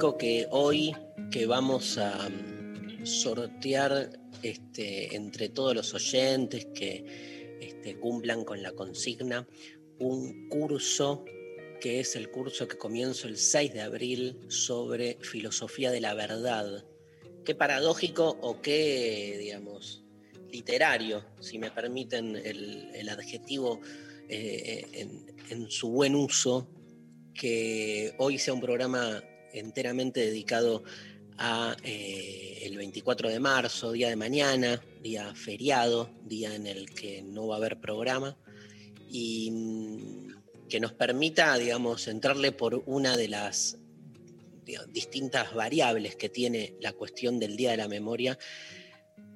que hoy que vamos a mm, sortear este, entre todos los oyentes que este, cumplan con la consigna un curso que es el curso que comienzo el 6 de abril sobre filosofía de la verdad. Qué paradójico o qué, digamos, literario, si me permiten el, adjetivo eh, en su buen uso, que hoy sea un programa enteramente dedicado a eh, el 24 de marzo, día de mañana, día feriado, día en el que no va a haber programa, y mm, que nos permita, digamos, entrarle por una de las distintas variables que tiene la cuestión del Día de la Memoria,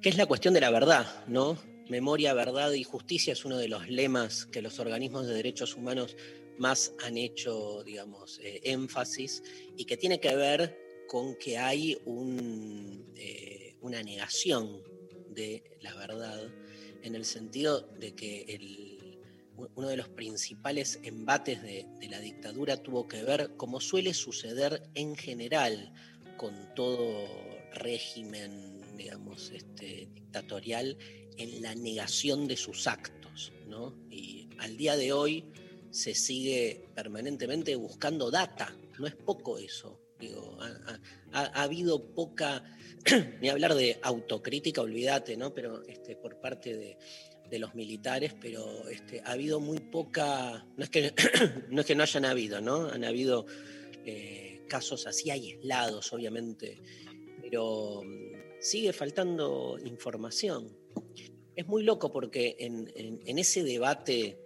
que es la cuestión de la verdad, ¿no? Memoria, verdad y justicia es uno de los lemas que los organismos de derechos humanos más han hecho, digamos, eh, énfasis y que tiene que ver con que hay eh, una negación de la verdad en el sentido de que uno de los principales embates de, de, la dictadura tuvo que ver, como suele suceder en general con todo régimen, digamos, este, dictatorial, en la negación de sus actos, ¿no? Y al día de hoy se sigue permanentemente buscando data, no es poco eso, Digo, ha, ha, ha, habido poca, ni hablar de autocrítica, olvídate, ¿no? Pero este, por parte de, de los militares, pero este, ha habido muy poca, no es que no, es que no hayan habido, ¿no? Han habido eh, casos así aislados, obviamente, pero mm, sigue faltando información. Es muy loco porque en, en ese debate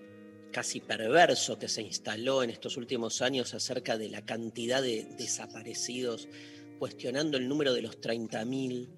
casi perverso que se instaló en estos últimos años acerca de la cantidad de desaparecidos, cuestionando el número de los 30.000.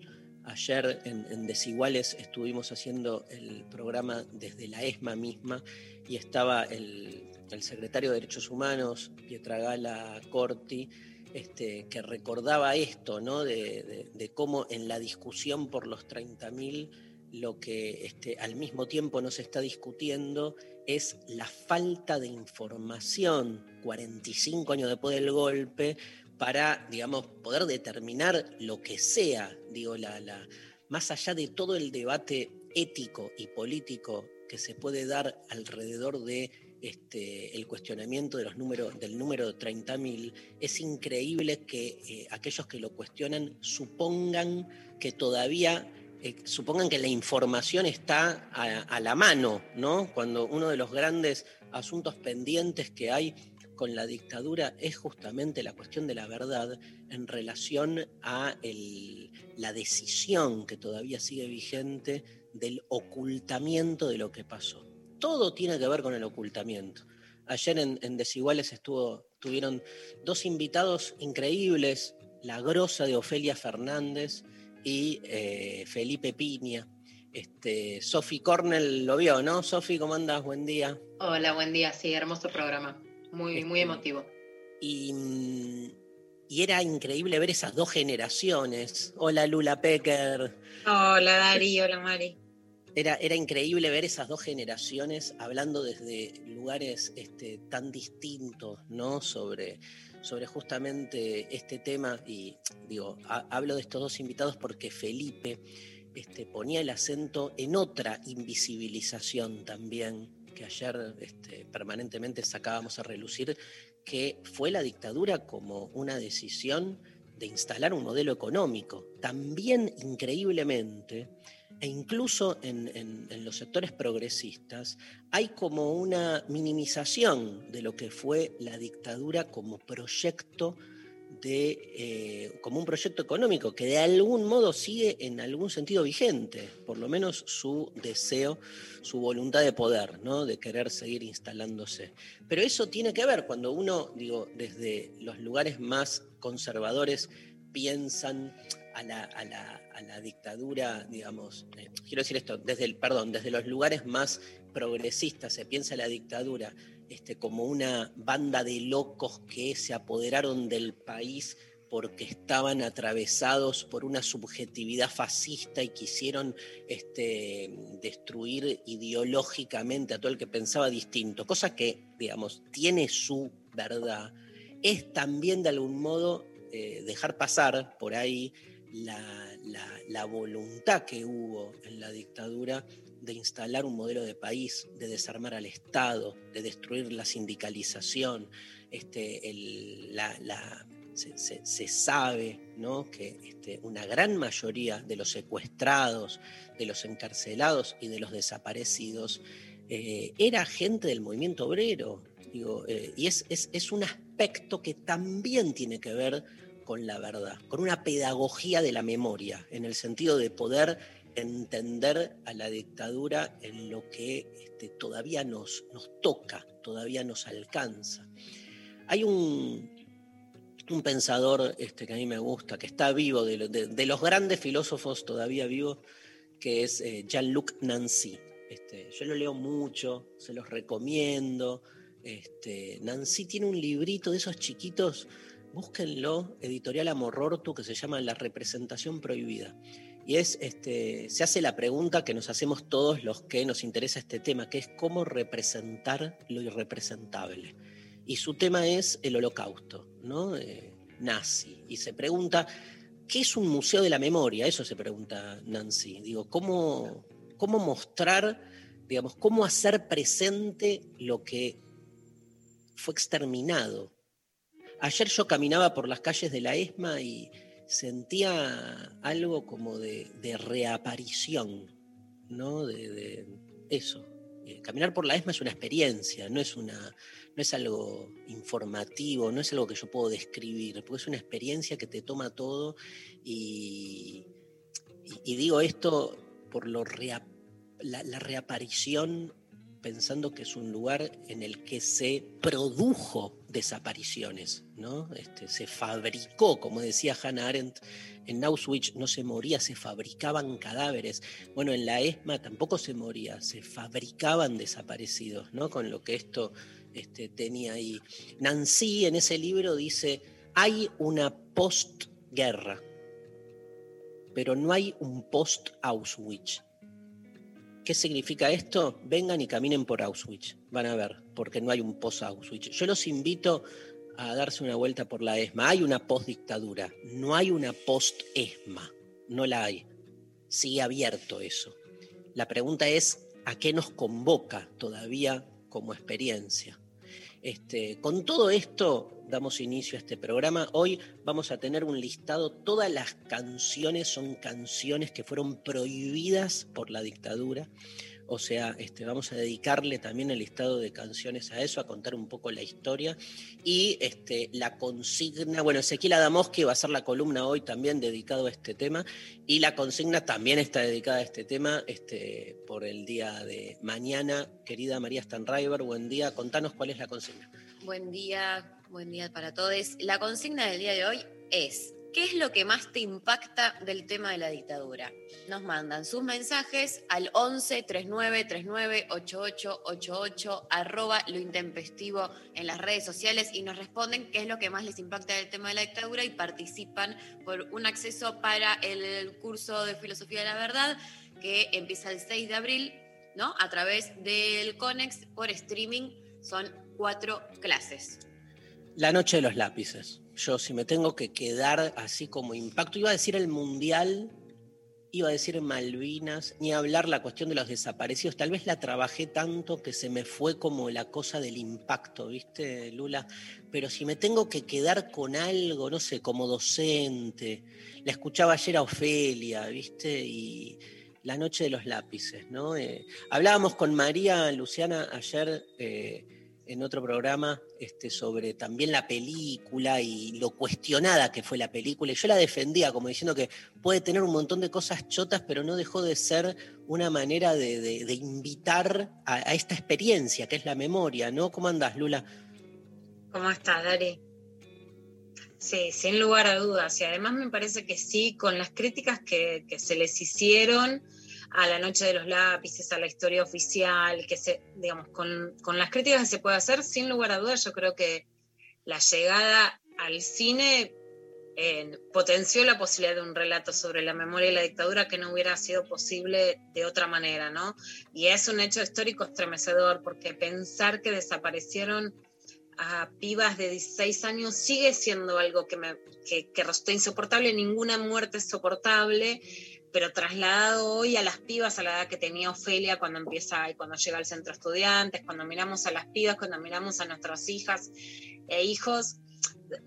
Ayer en, Desiguales estuvimos haciendo el programa desde la ESMA misma y estaba el, secretario de Derechos Humanos, Pietra Gala Corti, este, que recordaba esto, ¿no? de, de, de cómo en la discusión por los 30.000 lo que este, al mismo tiempo no se está discutiendo es la falta de información 45 años después del golpe para, digamos, poder determinar lo que sea, digo, la, la, más allá de todo el debate ético y político que se puede dar alrededor de este, el cuestionamiento de los números, del número de 30.000, es increíble que eh, aquellos que lo cuestionan supongan que todavía eh, supongan que la información está a, la mano, ¿no? Cuando uno de los grandes asuntos pendientes que hay con la dictadura es justamente la cuestión de la verdad en relación a la decisión que todavía sigue vigente del ocultamiento de lo que pasó. Todo tiene que ver con el ocultamiento. Ayer en, en Desiguales estuvo, tuvieron dos invitados increíbles, la grosa de Ofelia Fernández, y eh, Felipe Piña. Este, Sofi Cornell lo vio, ¿no? Sofi, ¿cómo andas? Buen día. Hola, buen día. Sí, hermoso programa. Muy, este, muy emotivo. Y, y, era increíble ver esas dos generaciones. Hola, Lula Pecker. Hola, Dari. Hola, Mari. Era, era increíble ver esas dos generaciones hablando desde lugares este, tan distintos, ¿no? Sobre, sobre justamente este tema y digo, ha, hablo de estos dos invitados porque Felipe este, ponía el acento en otra invisibilización también que ayer este, permanentemente sacábamos a relucir, que fue la dictadura como una decisión de instalar un modelo económico. También increíblemente e incluso en, los sectores progresistas hay como una minimización de lo que fue la dictadura como proyecto de, eh, como un proyecto económico que de algún modo sigue en algún sentido vigente, por lo menos su deseo, su voluntad de poder, ¿no? de querer seguir instalándose. Pero eso tiene que ver cuando uno, digo, desde los lugares más conservadores piensan a la, a la- a la dictadura, digamos, eh, quiero decir esto, desde el, perdón, desde los lugares más progresistas se piensa la dictadura este, como una banda de locos que se apoderaron del país porque estaban atravesados por una subjetividad fascista y quisieron este, destruir ideológicamente a todo el que pensaba distinto, cosa que, digamos, tiene su verdad, es también de algún modo eh, dejar pasar por ahí la, la- voluntad que hubo en la dictadura de instalar un modelo de país, de desarmar al Estado, de destruir la sindicalización. Este, el- la- se sabe ¿no? que este, una gran mayoría de los secuestrados, de los encarcelados y de los desaparecidos eh, era gente del movimiento obrero. Digo, eh, y es, es- es un aspecto que también tiene que ver con la verdad, con una pedagogía de la memoria, en el sentido de poder entender a la dictadura en lo que este, todavía nos, nos toca, todavía nos alcanza. Hay un, un pensador este, que a mí me gusta, que está vivo, de, lo- de- de los grandes filósofos todavía vivos, que es eh, Jean-Luc Nancy. Este, yo lo leo mucho, se los recomiendo. Este, Nancy tiene un librito de esos chiquitos, búsquenlo, editorial Amorortu, que se llama La representación prohibida. Y es, este, se hace la pregunta que nos hacemos todos los que nos interesa este tema, que es cómo representar lo irrepresentable. Y su tema es el holocausto, ¿no? Eh, nazi. Y se pregunta, ¿qué es un museo de la memoria? Eso se pregunta Nancy. Digo, ¿cómo, cómo mostrar, digamos, cómo hacer presente lo que fue exterminado? Ayer yo caminaba por las calles de la ESMA y sentía algo como de, reaparición, ¿no? De, eso. Eh, caminar por la ESMA es una experiencia, no es, una, no es algo informativo, no es algo que yo puedo describir, porque es una experiencia que te toma todo y, digo esto por lo la reaparición pensando que es un lugar en el que se produjo desapariciones, Este, se fabricó, como decía Hannah Arendt, en Auschwitz no se moría, se fabricaban cadáveres. Bueno, en la ESMA tampoco se moría, se fabricaban desaparecidos, ¿no? Con lo que esto este, tenía ahí. Nancy en ese libro dice, hay una postguerra, pero no hay un post-Auschwitz. ¿Qué significa esto? Vengan y caminen por Auschwitz, van a ver, porque no hay un post-Auschwitz. Yo los invito a darse una vuelta por la ESMA. Hay una post-dictadura, no hay una post-ESMA, no la hay. Sigue abierto eso. La pregunta es, ¿a qué nos convoca todavía como experiencia? Este, con todo esto damos inicio a este programa. Hoy vamos a tener un listado, todas las canciones son canciones que fueron prohibidas por la dictadura. O sea, este, vamos a dedicarle también el listado de canciones a eso, a contar un poco la historia. Y este, la consigna, bueno, Ezequiel Adamoski va a ser la columna hoy también dedicado a este tema. Y la consigna también está dedicada a este tema este, por el día de mañana. Querida María Stanriver, buen día. Contanos cuál es la consigna. Buen día, buen día para todos. La consigna del día de hoy es, ¿qué es lo que más te impacta del tema de la dictadura? Nos mandan sus mensajes al 11 39 39 88 88 arroba lo intempestivo en las redes sociales y nos responden qué es lo que más les impacta del tema de la dictadura y participan por un acceso para el curso de filosofía de la verdad que empieza el 6 de abril, ¿no? A través del CONEX por streaming son cuatro clases. La noche de los lápices. Yo, si me tengo que quedar así como impacto, iba a decir el Mundial, iba a decir Malvinas, ni hablar la cuestión de los desaparecidos. Tal vez la trabajé tanto que se me fue como la cosa del impacto, ¿viste, Lula? Pero si me tengo que quedar con algo, no sé, como docente, la escuchaba ayer a Ofelia, ¿viste? Y, La noche de los lápices, ¿no? Eh, hablábamos con María Luciana ayer eh, en otro programa este, sobre también la película y lo cuestionada que fue la película. Y yo la defendía como diciendo que puede tener un montón de cosas chotas, pero no dejó de ser una manera de, de- invitar a, a esta experiencia que es la memoria, ¿no? ¿Cómo andás, Lula? ¿Cómo estás, Dari? Sí, sin lugar a dudas. Y además me parece que sí, con las críticas que, que se les hicieron a la noche de los lápices, a la historia oficial, que se, digamos, con, con las críticas que se puede hacer, sin lugar a dudas, yo creo que la llegada al cine eh, potenció la posibilidad de un relato sobre la memoria y la dictadura que no hubiera sido posible de otra manera, ¿no? Y es un hecho histórico estremecedor, porque pensar que desaparecieron a pibas de 16 años sigue siendo algo que, me, que, que resulta insoportable, ninguna muerte es soportable, pero trasladado hoy a las pibas a la edad que tenía Ofelia cuando empieza y cuando llega al centro estudiantes, cuando miramos a las pibas, cuando miramos a nuestras hijas e hijos,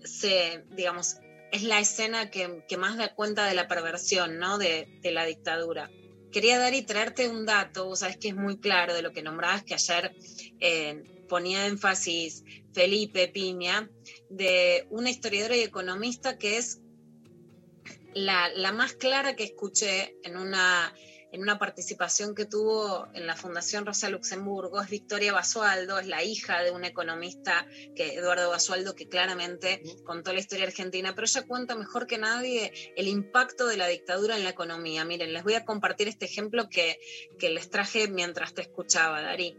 se, digamos, es la escena que, que más da cuenta de la perversión, ¿no? De, de la dictadura. Quería dar y traerte un dato, vos sabés que es muy claro de lo que nombrabas, que ayer eh, ponía énfasis Felipe Piña, de una historiadora y economista que es la, la más clara que escuché en una, en una participación que tuvo en la Fundación Rosa Luxemburgo, es Victoria Basualdo, es la hija de un economista, que, Eduardo Basualdo, que claramente contó la historia argentina, pero ella cuenta mejor que nadie el impacto de la dictadura en la economía. Miren, les voy a compartir este ejemplo que, que les traje mientras te escuchaba, Darí.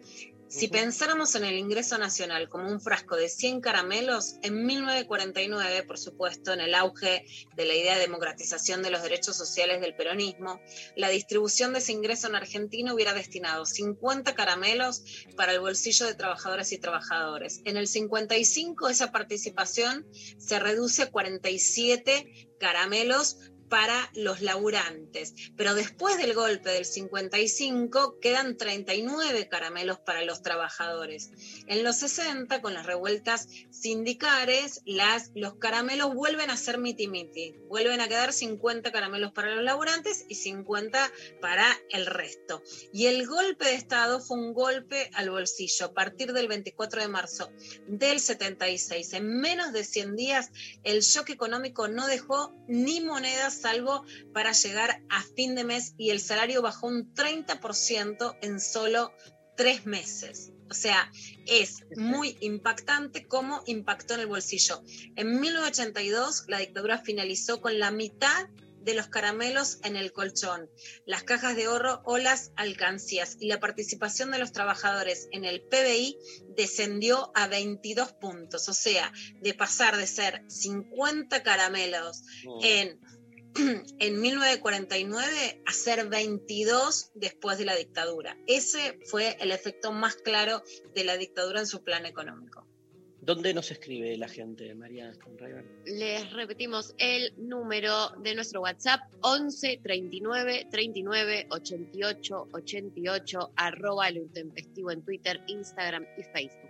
Si pensáramos en el ingreso nacional como un frasco de 100 caramelos, en 1949, por supuesto, en el auge de la idea de democratización de los derechos sociales del peronismo, la distribución de ese ingreso en Argentina hubiera destinado 50 caramelos para el bolsillo de trabajadoras y trabajadores. En el 55 esa participación se reduce a 47 caramelos para los laburantes. Pero después del golpe del 55 quedan 39 caramelos para los trabajadores. En los 60, con las revueltas sindicales, las, los caramelos vuelven a ser miti-miti. Vuelven a quedar 50 caramelos para los laburantes y 50 para el resto. Y el golpe de Estado fue un golpe al bolsillo. A partir del 24 de marzo del 76, en menos de 100 días, el shock económico no dejó ni monedas salvo para llegar a fin de mes y el salario bajó un 30% en solo tres meses. O sea, es muy impactante cómo impactó en el bolsillo. En 1982 la dictadura finalizó con la mitad de los caramelos en el colchón, las cajas de ahorro o las alcancías y la participación de los trabajadores en el PBI descendió a 22 puntos, o sea, de pasar de ser 50 caramelos en en 1949 a ser 22 después de la dictadura. Ese fue el efecto más claro de la dictadura en su plan económico. ¿Dónde nos escribe la gente, María Stonriver? Les repetimos el número de nuestro WhatsApp 11 39 39 88 88 arroba lo intempestivo en Twitter, Instagram y Facebook.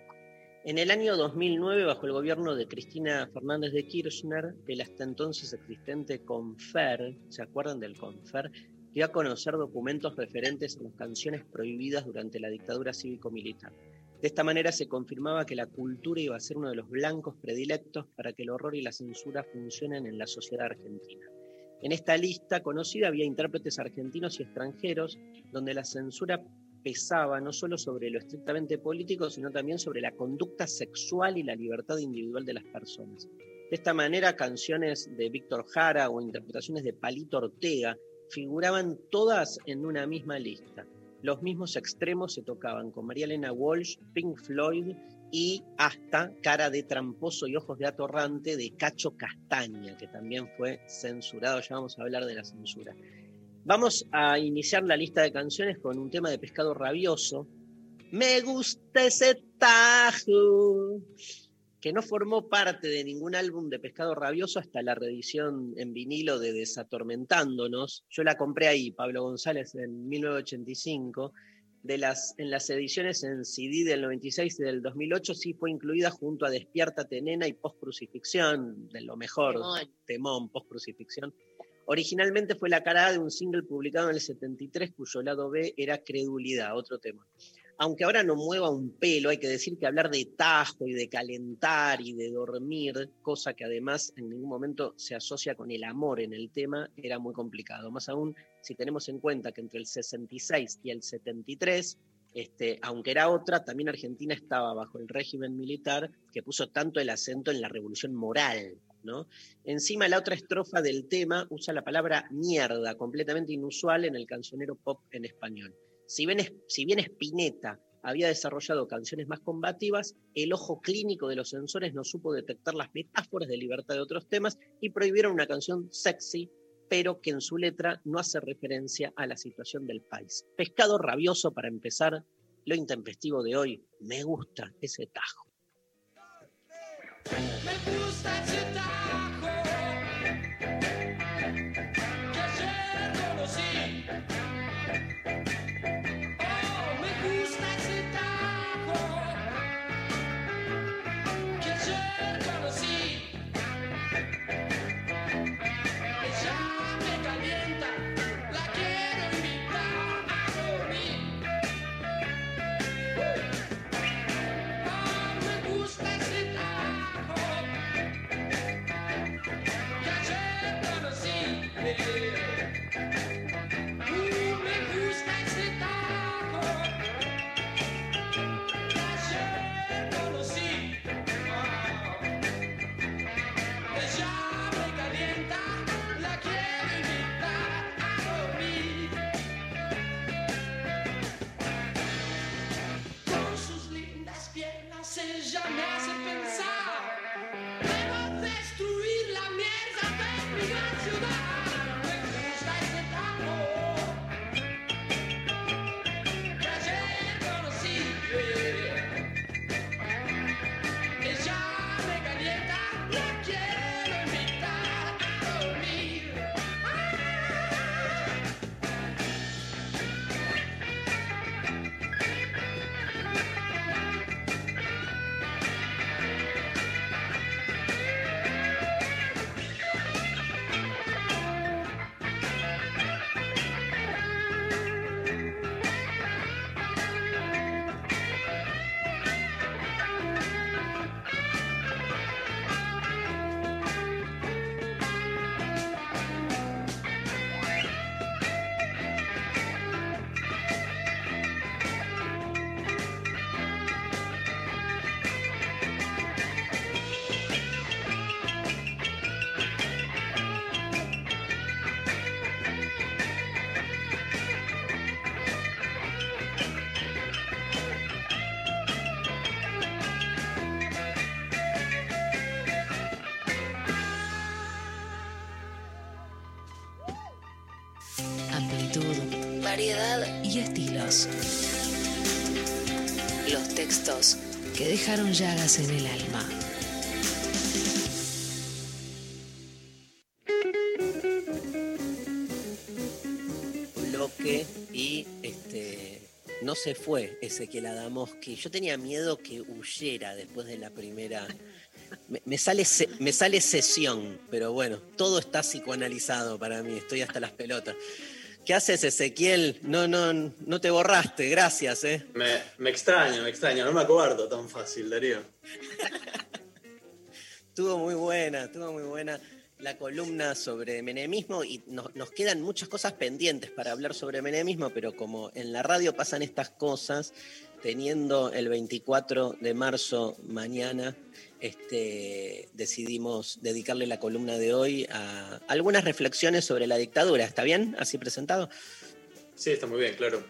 En el año 2009, bajo el gobierno de Cristina Fernández de Kirchner, el hasta entonces existente CONFER, ¿se acuerdan del CONFER? dio a conocer documentos referentes a las canciones prohibidas durante la dictadura cívico-militar. De esta manera se confirmaba que la cultura iba a ser uno de los blancos predilectos para que el horror y la censura funcionen en la sociedad argentina. En esta lista conocida había intérpretes argentinos y extranjeros, donde la censura pesaba no solo sobre lo estrictamente político, sino también sobre la conducta sexual y la libertad individual de las personas. De esta manera, canciones de Víctor Jara o interpretaciones de Palito Ortega figuraban todas en una misma lista. Los mismos extremos se tocaban con María Elena Walsh, Pink Floyd y hasta Cara de Tramposo y Ojos de Atorrante de Cacho Castaña, que también fue censurado. Ya vamos a hablar de la censura. Vamos a iniciar la lista de canciones con un tema de pescado rabioso. Me gusta ese tajo, que no formó parte de ningún álbum de pescado rabioso hasta la reedición en vinilo de Desatormentándonos. Yo la compré ahí, Pablo González, en 1985. De las, en las ediciones en CD del 96 y del 2008 sí fue incluida junto a Despiértate Nena y Post Crucifixión, de lo mejor, Temón. temón, Post Crucifixión. Originalmente fue la cara de un single publicado en el 73 cuyo lado B era Credulidad, otro tema. Aunque ahora no mueva un pelo, hay que decir que hablar de tajo y de calentar y de dormir, cosa que además en ningún momento se asocia con el amor en el tema, era muy complicado. Más aún si tenemos en cuenta que entre el 66 y el 73 este, aunque era otra, también Argentina estaba bajo el régimen militar que puso tanto el acento en la revolución moral. Encima, la otra estrofa del tema usa la palabra mierda, completamente inusual en el cancionero pop en español. Si bien, si bien Spinetta había desarrollado canciones más combativas, el ojo clínico de los censores no supo detectar las metáforas de libertad de otros temas y prohibieron una canción sexy pero que en su letra no hace referencia a la situación del país. Pescado rabioso para empezar, lo intempestivo de hoy, me gusta ese tajo. Me gusta ese variedad y estilos. Los textos que dejaron llagas en el alma. bloque y este, no se fue Ezequiel Adamoski. Yo tenía miedo que huyera después de la primera. Me, sale, me sale sesión, pero bueno, todo está psicoanalizado para mí, estoy hasta las pelotas. ¿Qué haces, Ezequiel? No, no, no te borraste, gracias, ¿eh? Me, me extraño, me extraño, no me acuerdo tan fácil, Darío. Estuvo muy buena, estuvo muy buena la columna sobre menemismo y nos, nos quedan muchas cosas pendientes para hablar sobre menemismo, pero como en la radio pasan estas cosas, teniendo el 24 de marzo mañana, este, decidimos dedicarle la columna de hoy a algunas reflexiones sobre la dictadura. ¿Está bien así presentado? Sí, está muy bien, claro.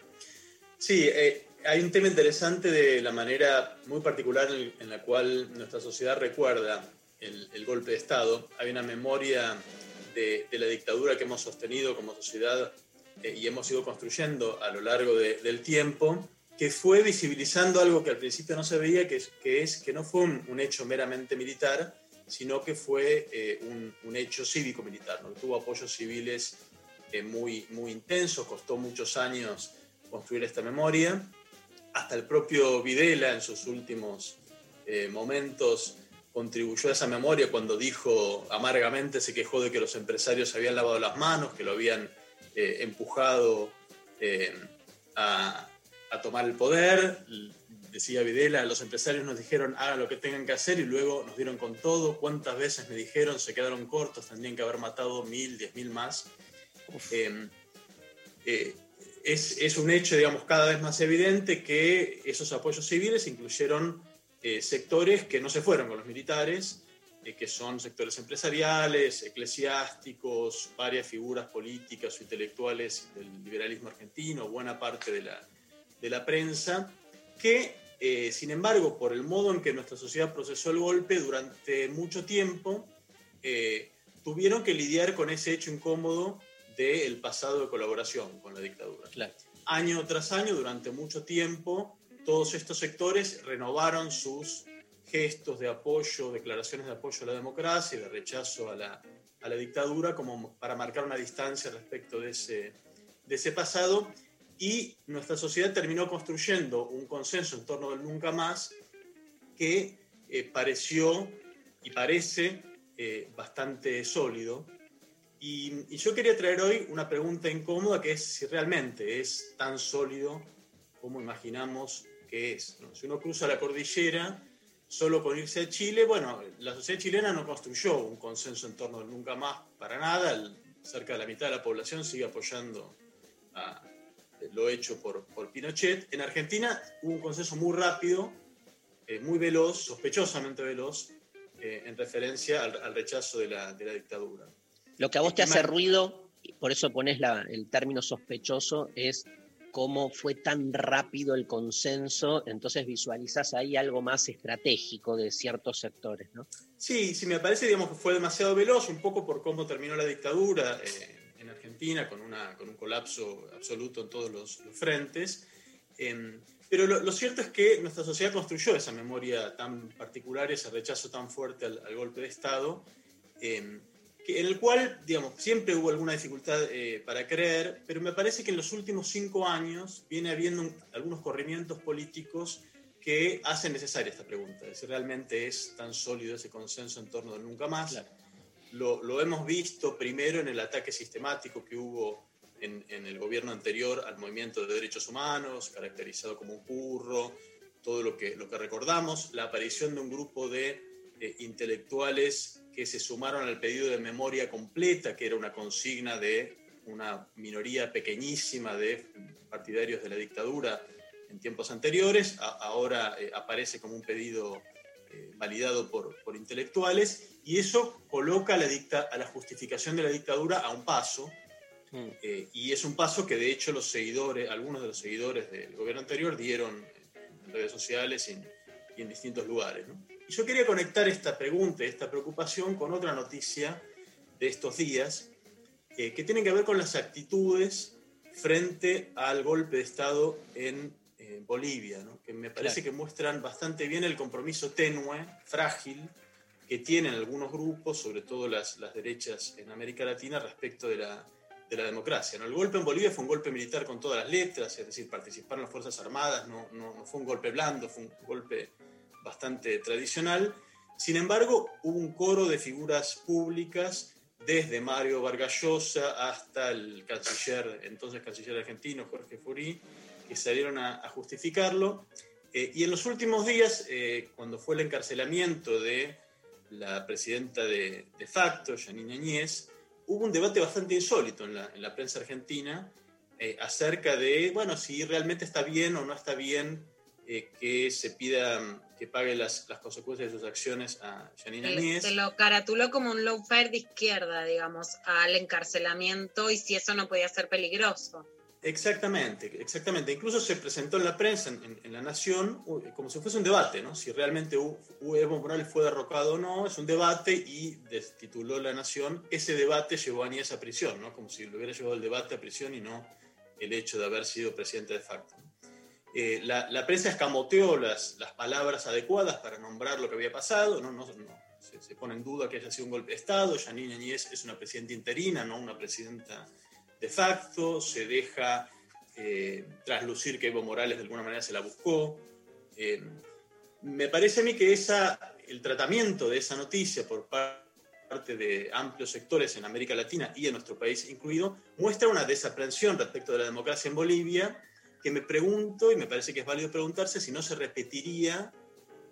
Sí, eh, hay un tema interesante de la manera muy particular en, la cual nuestra sociedad recuerda el, golpe de Estado. Hay una memoria de, la dictadura que hemos sostenido como sociedad eh, y hemos ido construyendo a lo largo de- del tiempo, que fue visibilizando algo que al principio no se veía, que es que, es, que no fue un, hecho meramente militar, sino que fue eh, un, hecho cívico-militar, ¿no? tuvo apoyos civiles eh, muy, muy intensos, costó muchos años construir esta memoria. Hasta el propio Videla en sus últimos eh, momentos contribuyó a esa memoria cuando dijo amargamente, se quejó de que los empresarios habían lavado las manos, que lo habían empujado a, a tomar el poder. Decía Videla, los empresarios nos dijeron hagan lo que tengan que hacer y luego nos dieron con todo. ¿Cuántas veces me dijeron se quedaron cortos? Tendrían que haber matado mil, diez mil más. Eh, eh, es, es, un hecho, digamos, cada vez más evidente que esos apoyos civiles incluyeron eh, sectores que no se fueron con los militares, eh, que son sectores empresariales, eclesiásticos, varias figuras políticas o intelectuales del liberalismo argentino, buena parte de la, de la prensa, que, eh, sin embargo, por el modo en que nuestra sociedad procesó el golpe durante mucho tiempo, tuvieron que lidiar con ese hecho incómodo del pasado de colaboración con la dictadura. Claro. Año tras año, durante mucho tiempo, todos estos sectores renovaron sus gestos de apoyo, declaraciones de apoyo a la democracia y de rechazo a la, a la dictadura, como para marcar una distancia respecto de ese, de ese pasado. Y nuestra sociedad terminó construyendo un consenso en torno del nunca más que eh, pareció y parece eh, bastante sólido. Y, y, yo quería traer hoy una pregunta incómoda que es si realmente es tan sólido como imaginamos que es. ¿no? Si uno cruza la cordillera solo con irse a Chile, bueno, la sociedad chilena no construyó un consenso en torno del nunca más para nada. El, cerca de la mitad de la población sigue apoyando a lo hecho por, por Pinochet. En Argentina hubo un consenso muy rápido, eh, muy veloz, sospechosamente veloz, eh, en referencia al, al rechazo de la, de la, dictadura. Lo que a vos te hace ruido, por eso pones la, el término sospechoso, es cómo fue tan rápido el consenso, entonces visualizas ahí algo más estratégico de ciertos sectores, ¿no? Sí, sí, me parece digamos, que fue demasiado veloz, un poco por cómo terminó la dictadura eh, Argentina, con, una, con, un colapso absoluto en todos los, los frentes. Eh, pero lo, lo, cierto es que nuestra sociedad construyó esa memoria tan particular, ese rechazo tan fuerte al, al golpe de Estado. Eh, en el cual, digamos, siempre hubo alguna dificultad eh, para creer, pero me parece que en los últimos cinco años viene habiendo un, algunos corrimientos políticos que hacen necesaria esta pregunta, de si realmente es tan sólido ese consenso en torno del nunca más. Claro. Lo, hemos visto primero en el ataque sistemático que hubo en, en, el gobierno anterior al movimiento de derechos humanos, caracterizado como un curro, todo lo que, lo que recordamos, la aparición de un grupo de eh, intelectuales que se sumaron al pedido de memoria completa, que era una consigna de una minoría pequeñísima de partidarios de la dictadura en tiempos anteriores, ahora eh, aparece como un pedido eh, validado por, por, intelectuales, y eso coloca a la, dicta, a la justificación de la dictadura a un paso, mm. eh, y es un paso que de hecho los seguidores, algunos de los seguidores del gobierno anterior dieron en redes sociales y en, y en distintos lugares. ¿no? Y yo quería conectar esta pregunta, esta preocupación con otra noticia de estos días, eh, que tiene que ver con las actitudes frente al golpe de Estado en eh, Bolivia, ¿no? que me parece claro. que muestran bastante bien el compromiso tenue, frágil, que tienen algunos grupos, sobre todo las, las derechas en América Latina, respecto de la, de la democracia. ¿no? El golpe en Bolivia fue un golpe militar con todas las letras, es decir, participaron las Fuerzas Armadas, no, no, no fue un golpe blando, fue un golpe bastante tradicional. Sin embargo, hubo un coro de figuras públicas, desde Mario Vargas Llosa hasta el canciller, entonces canciller argentino, Jorge Furí, que salieron a, a justificarlo. Eh, y en los últimos días, eh, cuando fue el encarcelamiento de la presidenta de, de facto, Janine Añez, hubo un debate bastante insólito en la, en la prensa argentina eh, acerca de, bueno, si realmente está bien o no está bien eh, que se pida que pague las, las, consecuencias de sus acciones a Janine Añez. Se lo caratuló como un lawfare de izquierda, digamos, al encarcelamiento y si eso no podía ser peligroso. Exactamente, exactamente. Incluso se presentó en la prensa, en, en la Nación, como si fuese un debate, ¿no? Si realmente Evo Morales fue derrocado o no, es un debate y tituló la Nación, ese debate llevó a Añez a prisión, ¿no? Como si lo hubiera llevado el debate a prisión y no el hecho de haber sido presidente de facto. Eh, la, la, prensa escamoteó las, las, palabras adecuadas para nombrar lo que había pasado, no, no, no se, se, pone en duda que haya sido un golpe de Estado, Janine Añez es una presidenta interina, no una presidenta de facto, se deja eh, traslucir que Evo Morales de alguna manera se la buscó. Eh, me parece a mí que esa, el tratamiento de esa noticia por parte de amplios sectores en América Latina y en nuestro país incluido, muestra una desaprensión respecto de la democracia en Bolivia, que me pregunto, y me parece que es válido preguntarse, si no se repetiría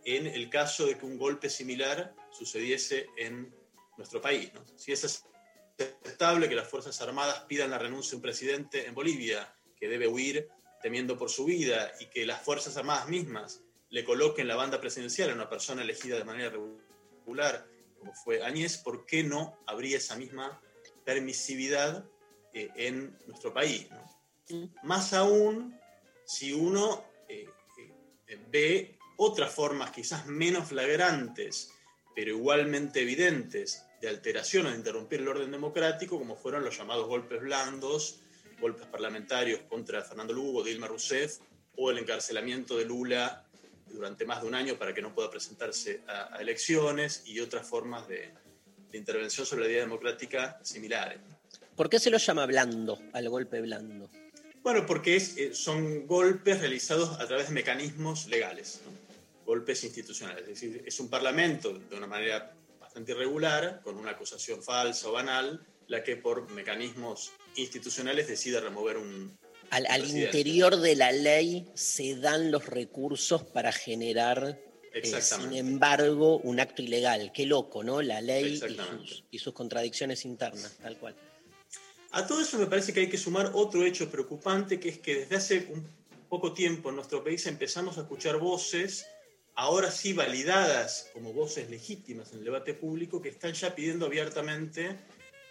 en el caso de que un golpe similar sucediese en nuestro país. Si es aceptable que las Fuerzas Armadas pidan la renuncia de un presidente en Bolivia que debe huir temiendo por su vida y que las Fuerzas Armadas mismas le coloquen la banda presidencial a una persona elegida de manera regular, como fue Áñez, ¿por qué no habría esa misma permisividad eh, en nuestro país? ¿no? Más aún si uno eh, eh, ve otras formas quizás menos flagrantes, pero igualmente evidentes, de alteración o de interrumpir el orden democrático, como fueron los llamados golpes blandos, golpes parlamentarios contra Fernando Lugo, Dilma Rousseff, o el encarcelamiento de Lula durante más de un año para que no pueda presentarse a, a elecciones y otras formas de, de, intervención sobre la vida democrática similares. ¿Por qué se lo llama blando al golpe blando? Bueno, porque es, eh, son golpes realizados a través de mecanismos legales, ¿no? golpes institucionales. Es decir, es un parlamento de una manera bastante irregular, con una acusación falsa o banal, la que por mecanismos institucionales decide remover un... Al, al interior de la ley se dan los recursos para generar, eh, sin embargo, un acto ilegal. Qué loco, ¿no? La ley y sus, y sus contradicciones internas, tal cual. A todo eso me parece que hay que sumar otro hecho preocupante, que es que desde hace un poco tiempo en nuestro país empezamos a escuchar voces, ahora sí validadas como voces legítimas en el debate público, que están ya pidiendo abiertamente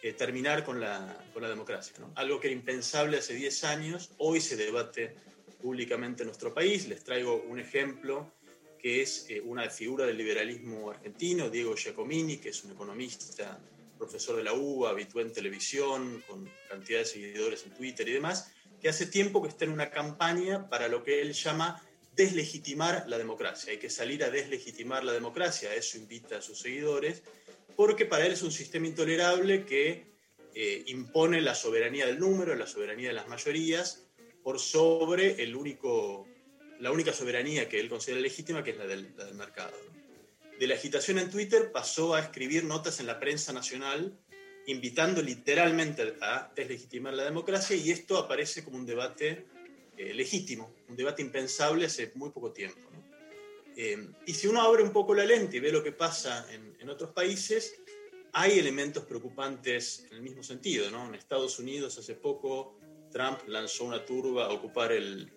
eh, terminar con la, con la democracia. Algo que era impensable hace 10 años, hoy se debate públicamente en nuestro país. Les traigo un ejemplo que es eh, una figura del liberalismo argentino, Diego Giacomini, que es un economista profesor de la UBA, habitué en televisión, con cantidad de seguidores en Twitter y demás, que hace tiempo que está en una campaña para lo que él llama deslegitimar la democracia. Hay que salir a deslegitimar la democracia, eso invita a sus seguidores, porque para él es un sistema intolerable que eh, impone la soberanía del número, la soberanía de las mayorías, por sobre el único, la única soberanía que él considera legítima, que es la del mercado de la agitación en Twitter pasó a escribir notas en la prensa nacional invitando literalmente a deslegitimar la democracia y esto aparece como un debate eh, legítimo, un debate impensable hace muy poco tiempo. Eh, y si uno abre un poco la lente y ve lo que pasa en, otros países, hay elementos preocupantes en el mismo sentido. En Estados Unidos hace poco Trump lanzó una turba a ocupar el,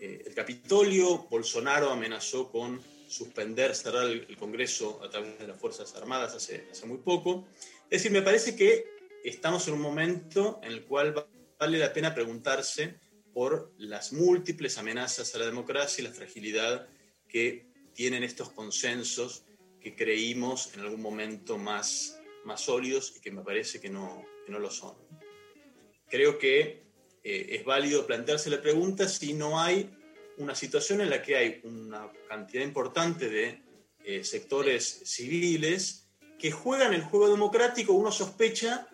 eh, Capitolio, Bolsonaro amenazó con suspender, cerrar el, el, Congreso a través de las Fuerzas Armadas hace, hace, muy poco. Es decir, me parece que estamos en un momento en el cual vale la pena preguntarse por las múltiples amenazas a la democracia y la fragilidad que tienen estos consensos que creímos en algún momento más, más sólidos y que me parece que no, que no lo son. Creo que eh, es válido plantearse la pregunta si no hay una situación en la que hay una cantidad importante de eh, sectores civiles que juegan el juego democrático, uno sospecha,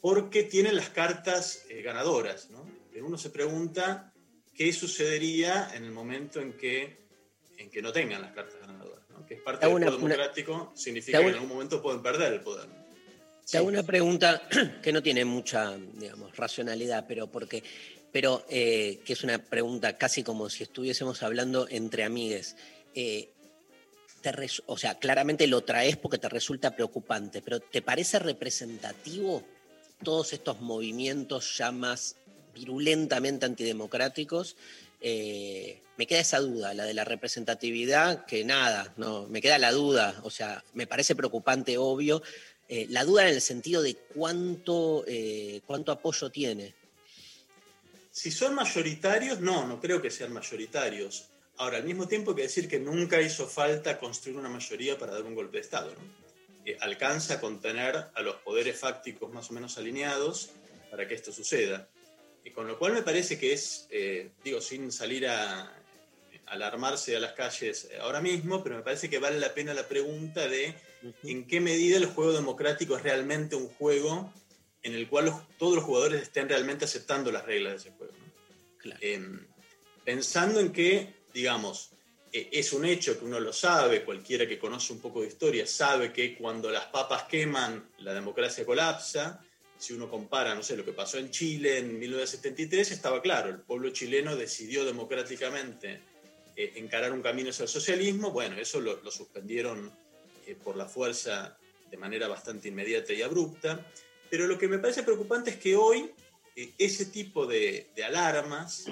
porque tienen las cartas eh, ganadoras. ¿no? Pero uno se pregunta qué sucedería en el momento en que, en que no tengan las cartas ganadoras. ¿no? Que es parte del juego democrático, significa que en algún momento pueden perder el poder. Te hago una pregunta que no tiene mucha, digamos, racionalidad, pero porque pero eh, que es una pregunta casi como si estuviésemos hablando entre amigues. Eh, o sea, claramente lo traes porque te resulta preocupante, pero ¿te parece representativo todos estos movimientos ya más virulentamente antidemocráticos? Eh, me queda esa duda, la de la representatividad, que nada, no, me queda la duda, o sea, me parece preocupante, obvio, eh, la duda en el sentido de cuánto, eh, cuánto apoyo tiene. Si son mayoritarios, no, no creo que sean mayoritarios. Ahora, al mismo tiempo hay que decir que nunca hizo falta construir una mayoría para dar un golpe de Estado. ¿no? Alcanza a contener a los poderes fácticos más o menos alineados para que esto suceda. Y con lo cual me parece que es, eh, digo, sin salir a, alarmarse a las calles ahora mismo, pero me parece que vale la pena la pregunta de uh -huh. en qué medida el juego democrático es realmente un juego en el cual los, todos los jugadores estén realmente aceptando las reglas de ese juego. ¿no? Claro. Eh, pensando en que, digamos, eh, es un hecho que uno lo sabe, cualquiera que conoce un poco de historia sabe que cuando las papas queman, la democracia colapsa. Si uno compara, no sé, lo que pasó en Chile en 1973, estaba claro, el pueblo chileno decidió democráticamente eh, encarar un camino hacia el socialismo. Bueno, eso lo, suspendieron eh, por la fuerza de manera bastante inmediata y abrupta. Pero lo que me parece preocupante es que hoy eh, ese tipo de, alarmas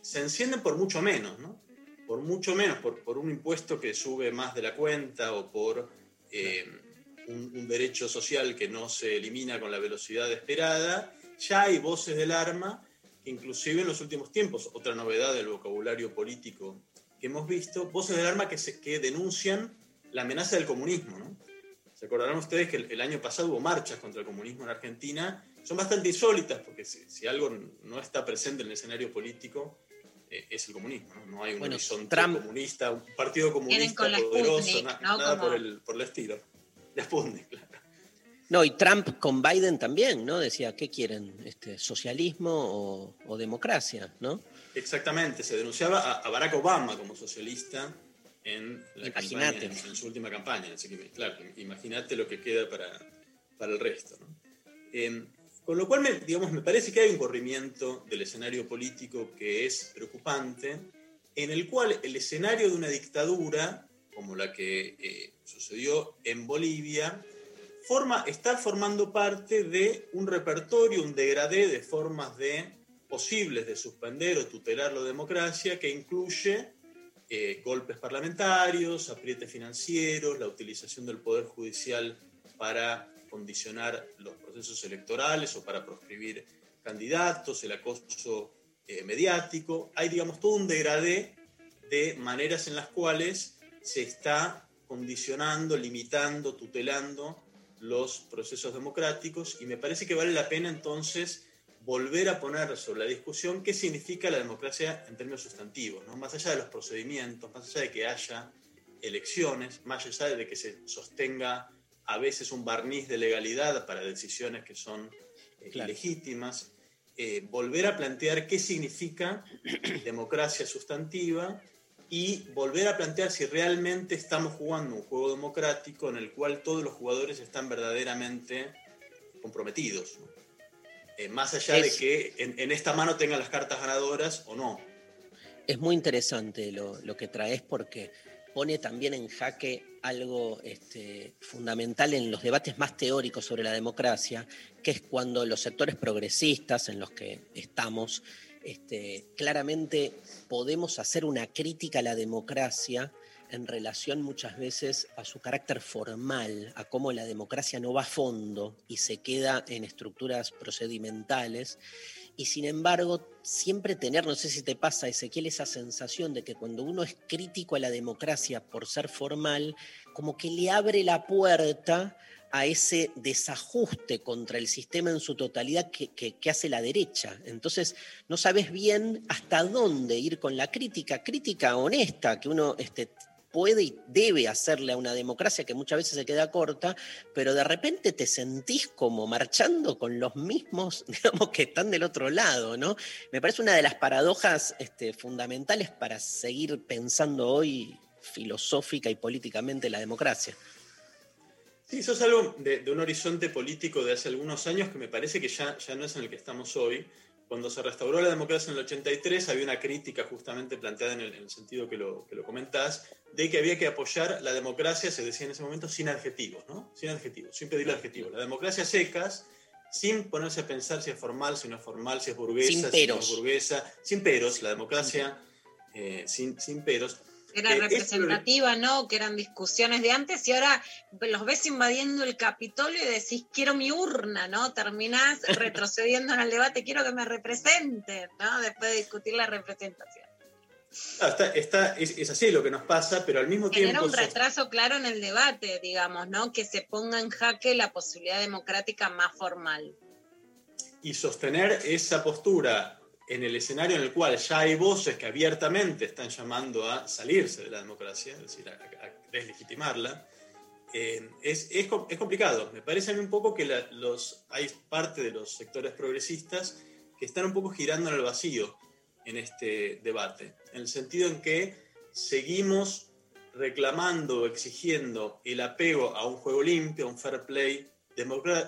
se encienden por mucho menos, ¿no? Por mucho menos, por, por un impuesto que sube más de la cuenta o por un, un derecho social que no se elimina con la velocidad esperada. Ya hay voces del arma que inclusive en los últimos tiempos, otra novedad del vocabulario político que hemos visto, voces del arma que, se, que denuncian la amenaza del comunismo, ¿no? Se acordarán ustedes que el, el año pasado hubo marchas contra el comunismo en Argentina. Son bastante insólitas porque si, si algo no está presente en el escenario político eh, es el comunismo. No, no hay un Bueno, horizonte Trump- comunista, un partido comunista poderoso, Sputnik, na- ¿no? nada por, el, por el estilo. Sputnik, claro. No, y Trump con Biden también, ¿no? Decía, ¿qué quieren? Este, ¿Socialismo o, o democracia? ¿no? Exactamente, se denunciaba a, a Barack Obama como socialista en, la Imagínate. campaña, en, en su última campaña. Así que, claro, imagínate lo que queda para, para el resto. ¿no? Eh, con lo cual, me, digamos, me parece que hay un corrimiento del escenario político que es preocupante, en el cual el escenario de una dictadura, como la que eh, sucedió en Bolivia, forma, está formando parte de un repertorio, un degradé de formas de posibles de suspender o tutelar la democracia que incluye eh, golpes parlamentarios, aprietes financieros, la utilización del Poder Judicial para condicionar los procesos electorales o para proscribir candidatos, el acoso eh, mediático. Hay, digamos, todo un degradé de maneras en las cuales se está condicionando, limitando, tutelando los procesos democráticos y me parece que vale la pena entonces volver a poner sobre la discusión qué significa la democracia en términos sustantivos, ¿no? más allá de los procedimientos, más allá de que haya elecciones, más allá de que se sostenga a veces un barniz de legalidad para decisiones que son eh, Claro. ilegítimas, eh, volver a plantear qué significa democracia sustantiva y volver a plantear si realmente estamos jugando un juego democrático en el cual todos los jugadores están verdaderamente comprometidos. ¿no? Eh, más allá Es- de que en, en esta mano tengan las cartas ganadoras o no. Es muy interesante lo, lo que traes porque pone también en jaque algo este, fundamental en los debates más teóricos sobre la democracia, que es cuando los sectores progresistas en los que estamos, este, claramente podemos hacer una crítica a la democracia en relación muchas veces a su carácter formal, a cómo la democracia no va a fondo y se queda en estructuras procedimentales. Y sin embargo, siempre tener, no sé si te pasa, Ezequiel, esa sensación de que cuando uno es crítico a la democracia por ser formal, como que le abre la puerta a ese desajuste contra el sistema en su totalidad que, que- hace la derecha. Entonces, no sabes bien hasta dónde ir con la crítica, crítica honesta, que uno este, puede y debe hacerle a una democracia que muchas veces se queda corta, pero de repente te sentís como marchando con los mismos, digamos, que están del otro lado, ¿no? Me parece una de las paradojas este, fundamentales para seguir pensando hoy filosófica y políticamente la democracia. Sí, eso es algo de, de un horizonte político de hace algunos años que me parece que ya, ya no es en el que estamos hoy. Cuando se restauró la democracia en el 83 había una crítica justamente planteada en el, en el sentido que lo, que lo comentás, de que había que apoyar la democracia, se decía en ese momento, sin adjetivos, ¿no? Sin adjetivos, sin pedirle adjetivos. La democracia secas, sin ponerse a pensar si es formal, si no es formal, si es burguesa, Sin si no es burguesa, sin peros, la democracia eh, sin, sin peros. Era Eh, es- representativa, ¿no? Que eran discusiones de antes y ahora los ves invadiendo el Capitolio y decís, quiero mi urna, ¿no? Terminás retrocediendo en el debate, quiero que me representen, ¿no? Después de discutir la representación. Ah, está, está- es, es así lo que nos pasa, pero al mismo Genera tiempo... un retraso claro en el debate, digamos, ¿no? Que se ponga en jaque la posibilidad democrática más formal. y sostener esa postura en el escenario en el cual ya hay voces que abiertamente están llamando a salirse de la democracia, es decir, a, a deslegitimarla, eh, es, es, es complicado. Me parece a mí un poco que la- los, hay parte de los sectores progresistas que están un poco girando en el vacío en este debate, en el sentido en que seguimos reclamando exigiendo el apego a un juego limpio, a un fair play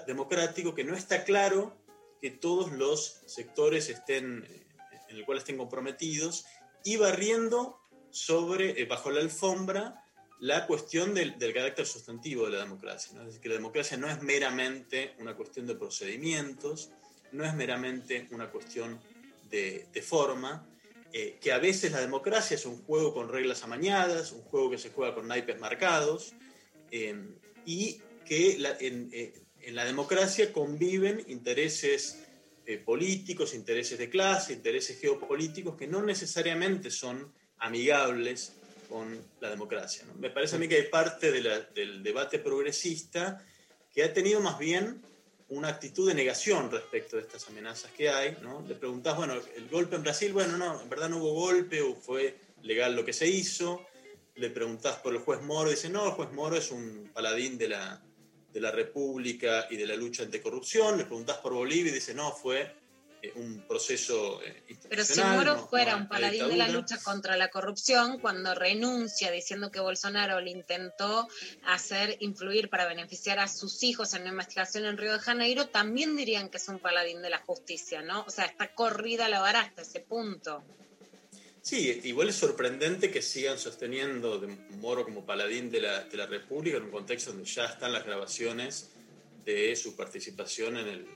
democrático, que no está claro que todos los sectores estén, eh, en el cual estén comprometidos, y barriendo sobre, eh, bajo la alfombra la cuestión del, del carácter sustantivo de la democracia. ¿no? Es decir, que la democracia no es meramente una cuestión de procedimientos, no es meramente una cuestión de, de forma, eh, que a veces la democracia es un juego con reglas amañadas, un juego que se juega con naipes marcados, eh, y que la- en, eh, en la democracia conviven intereses eh, políticos, intereses de clase, intereses geopolíticos que no necesariamente son amigables con la democracia. Me parece a mí que hay parte del debate progresista que ha tenido más bien una actitud de negación respecto de estas amenazas que hay. Le preguntás, bueno, el golpe en Brasil, bueno, no, en verdad no hubo golpe o fue legal lo que se hizo. Le preguntás por el juez Moro, dice, no, el juez Moro es un paladín de la, de la República y de la lucha anticorrupción. Le preguntás por Bolivia y dice, no, fue eh, un proceso eh, Pero si Moro no- fuera no un paladín de la dictadura". lucha contra la corrupción, cuando renuncia diciendo que Bolsonaro le intentó hacer influir para beneficiar a sus hijos en una investigación en Río de Janeiro, también dirían que es un paladín de la justicia, ¿no? O sea, está corrida la hasta ese punto. Sí, igual es sorprendente que sigan sosteniendo de Moro como paladín de la, de la República en un contexto donde ya están las grabaciones de su participación en el,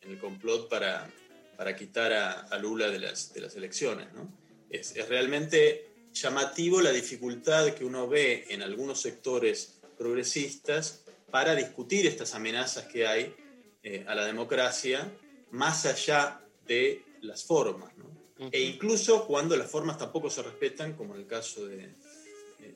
en el complot para, para quitar a, a Lula de las, de las elecciones. ¿no? Es, es realmente llamativo la dificultad que uno ve en algunos sectores progresistas para discutir estas amenazas que hay eh, a la democracia más allá de las formas. ¿no? E incluso cuando las formas tampoco se respetan, como en el caso de,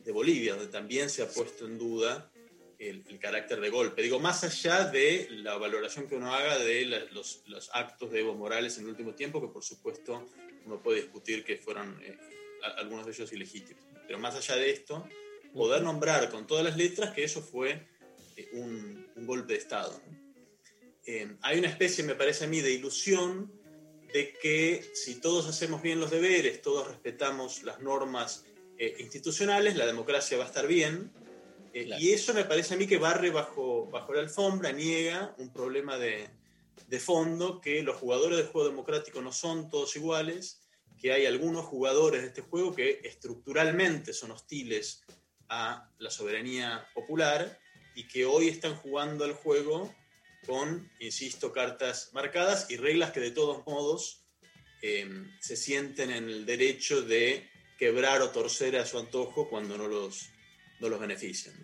de Bolivia, donde también se ha puesto en duda el, el carácter de golpe. Digo, más allá de la valoración que uno haga de la- los, los actos de Evo Morales en el último tiempo, que por supuesto uno puede discutir que fueron eh, a- algunos de ellos ilegítimos. Pero más allá de esto, poder nombrar con todas las letras que eso fue eh, un, un golpe de Estado. ¿no? Eh, hay una especie, me parece a mí, de ilusión de que si todos hacemos bien los deberes, todos respetamos las normas eh, institucionales, la democracia va a estar bien. Eh, Claro. Y eso me parece a mí que barre bajo, bajo la alfombra, niega un problema de, de fondo, que los jugadores del juego democrático no son todos iguales, que hay algunos jugadores de este juego que estructuralmente son hostiles a la soberanía popular y que hoy están jugando al juego con, insisto, cartas marcadas y reglas que de todos modos eh, se sienten en el derecho de quebrar o torcer a su antojo cuando no los, no los benefician.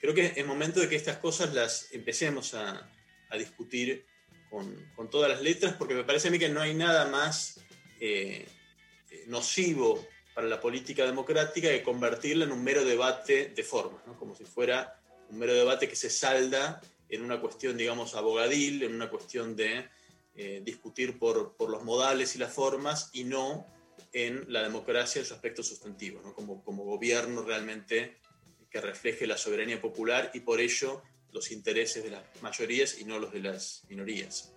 Creo que es momento de que estas cosas las empecemos a, a discutir con, con todas las letras, porque me parece a mí que no hay nada más eh, eh, nocivo para la política democrática que convertirla en un mero debate de formas, ¿no? como si fuera un mero debate que se salda en una cuestión, digamos, abogadil, en una cuestión de eh, discutir por, por los modales y las formas y no en la democracia en su aspecto sustantivo, ¿no? como, como gobierno realmente que refleje la soberanía popular y por ello los intereses de las mayorías y no los de las minorías.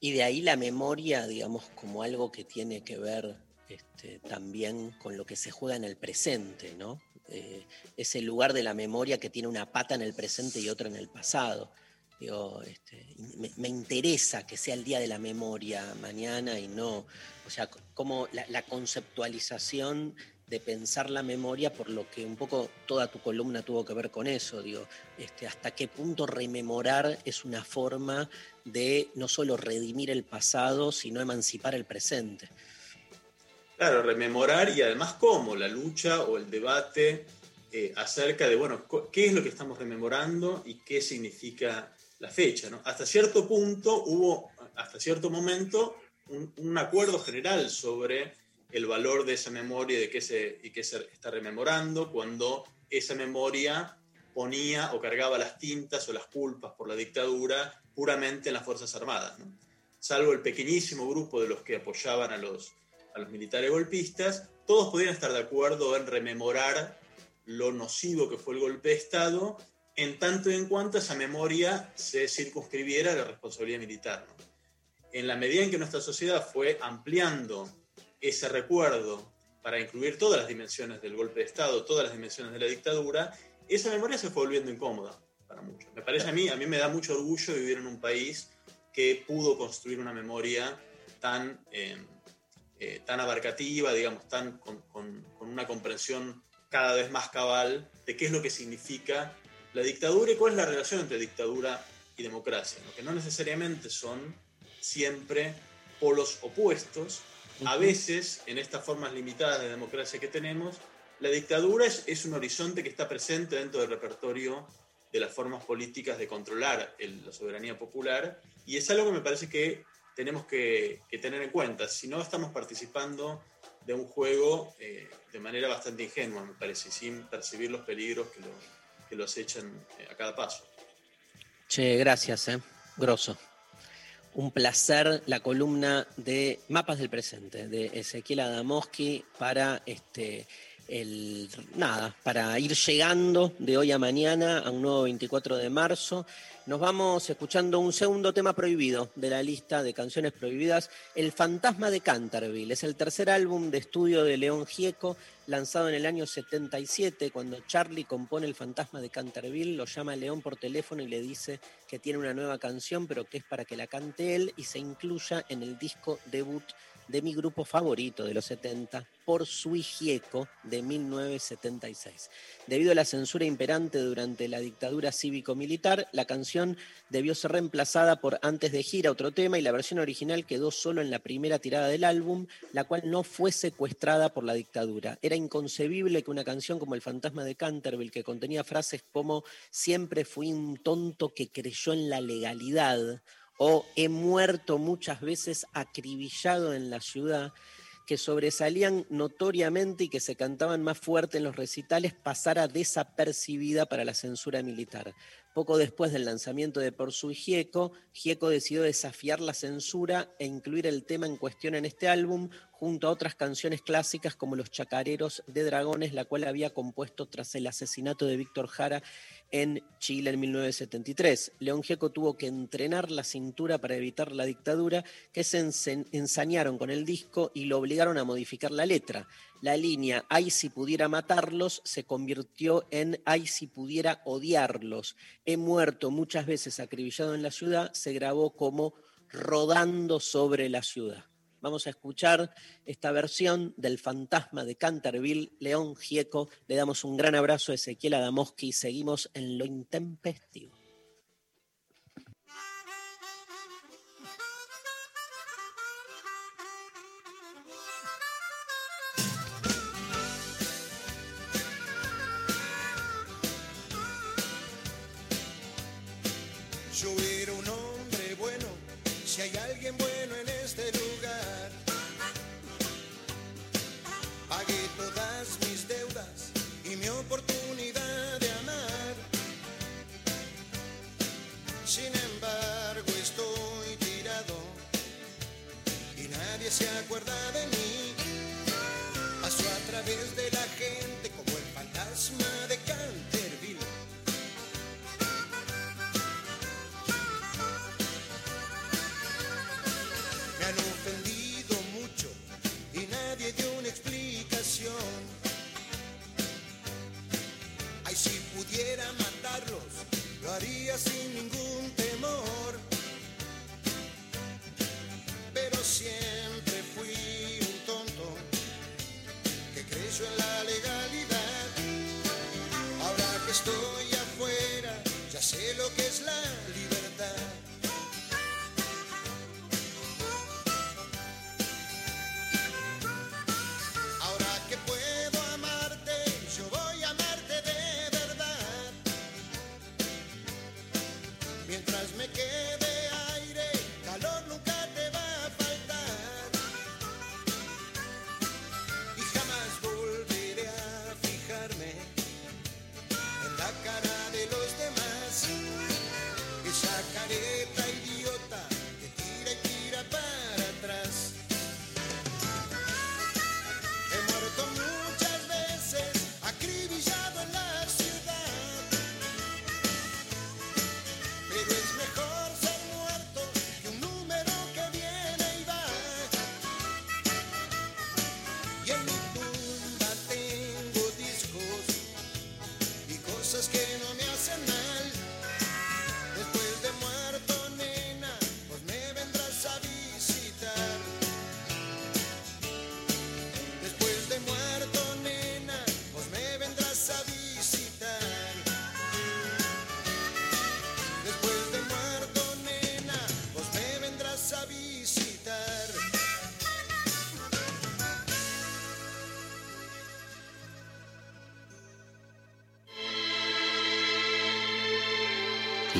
Y de ahí la memoria, digamos, como algo que tiene que ver este, también con lo que se juega en el presente, ¿no? Eh, ese lugar de la memoria que tiene una pata en el presente y otra en el pasado. Digo, este, me, interesa que sea el día de la memoria mañana y no, o sea, como la, la conceptualización de pensar la memoria, por lo que un poco toda tu columna tuvo que ver con eso, digo, este, hasta qué punto rememorar es una forma de no solo redimir el pasado, sino emancipar el presente. Claro, rememorar y además cómo la lucha o el debate eh, acerca de, bueno, qué es lo que estamos rememorando y qué significa la fecha. ¿no? Hasta cierto punto hubo, hasta cierto momento, un, acuerdo general sobre el valor de esa memoria y de qué se, y qué se está rememorando cuando esa memoria ponía o cargaba las tintas o las culpas por la dictadura puramente en las Fuerzas Armadas. Salvo el pequeñísimo grupo de los que apoyaban a los, a los militares golpistas, todos podían estar de acuerdo en rememorar lo nocivo que fue el golpe de Estado, en tanto y en cuanto esa memoria se circunscribiera a la responsabilidad militar. En la medida en que nuestra sociedad fue ampliando ese recuerdo para incluir todas las dimensiones del golpe de Estado, todas las dimensiones de la dictadura, esa memoria se fue volviendo incómoda para muchos. Me parece a mí, a mí me da mucho orgullo vivir en un país que pudo construir una memoria tan, eh, eh, tan abarcativa, digamos, tan, con, con- con una comprensión cada vez más cabal de qué es lo que significa la dictadura y cuál es la relación entre dictadura y democracia, ¿no? que no necesariamente son siempre polos opuestos. A veces, en estas formas limitadas de democracia que tenemos, la dictadura es, es un horizonte que está presente dentro del repertorio de las formas políticas de controlar el- la soberanía popular y es algo que me parece que tenemos que, tener en cuenta. Si no, estamos participando de un juego eh, de manera bastante ingenua, me parece, sin percibir los peligros que lo, que lo acechan eh, a cada paso. Che, gracias, eh. Grosso. Un placer la columna de Mapas del Presente de Ezequiel Adamoski para este el nada, para ir llegando de hoy a mañana a un nuevo 24 de marzo. Nos vamos escuchando un segundo tema prohibido de la lista de canciones prohibidas, El Fantasma de Canterville. Es el tercer álbum de estudio de León Gieco, lanzado en el año 77, cuando Charlie compone El Fantasma de Canterville, lo llama León por teléfono y le dice que tiene una nueva canción, pero que es para que la cante él y se incluya en el disco debut de mi grupo favorito de los 70, Por Sui Gieco, de 1976. Debido a la censura imperante durante la dictadura cívico-militar, la canción debió ser reemplazada por Antes de Gira, otro tema, y la versión original quedó solo en la primera tirada del álbum, la cual no fue secuestrada por la dictadura. Era inconcebible que una canción como El fantasma de Canterville, que contenía frases como Siempre fui un tonto que creyó en la legalidad, o He muerto muchas veces acribillado en la ciudad, que sobresalían notoriamente y que se cantaban más fuerte en los recitales, pasara desapercibida para la censura militar. Poco después del lanzamiento de Por su Gieco, Gieco decidió desafiar la censura e incluir el tema en cuestión en este álbum, junto a otras canciones clásicas como Los Chacareros de Dragones, la cual había compuesto tras el asesinato de Víctor Jara en Chile en 1973. León Gieco tuvo que entrenar la cintura para evitar la dictadura, que se ensañaron con el disco y lo obligaron a modificar la letra. La línea Ay si pudiera matarlos se convirtió en Ay si pudiera odiarlos. He muerto muchas veces acribillado en la ciudad, se grabó como Rodando sobre la ciudad. Vamos a escuchar esta versión del fantasma de Canterville, León Gieco. Le damos un gran abrazo a Ezequiel Adamoski seguimos en lo intempestivo. Yo era un hombre bueno, si hay alguien bueno en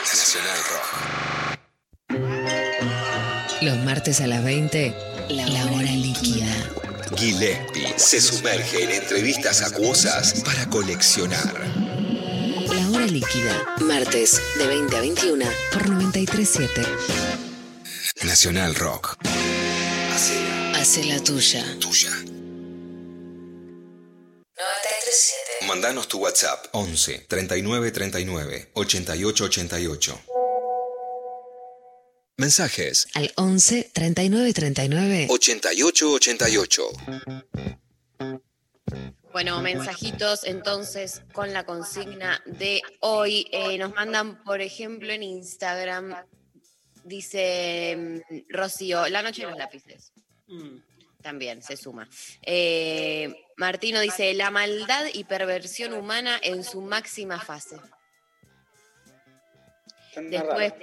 Nacional Rock. Los martes a las 20, la hora líquida. Gillespie se sumerge en entrevistas acuosas para coleccionar. La hora líquida. Martes de 20 a 21 por 937. Nacional Rock. Hace la tuya. Tuya. 937. Mandanos tu WhatsApp 11 39 39 88 88. Mensajes Al 11 39 39 88 88. Bueno, mensajitos entonces con la consigna de hoy. Eh, nos mandan, por ejemplo, en Instagram, dice mm, Rocío, la noche de los lápices. Mm, También se suma. Eh, Martino dice, la maldad y perversión humana en su máxima fase. Después,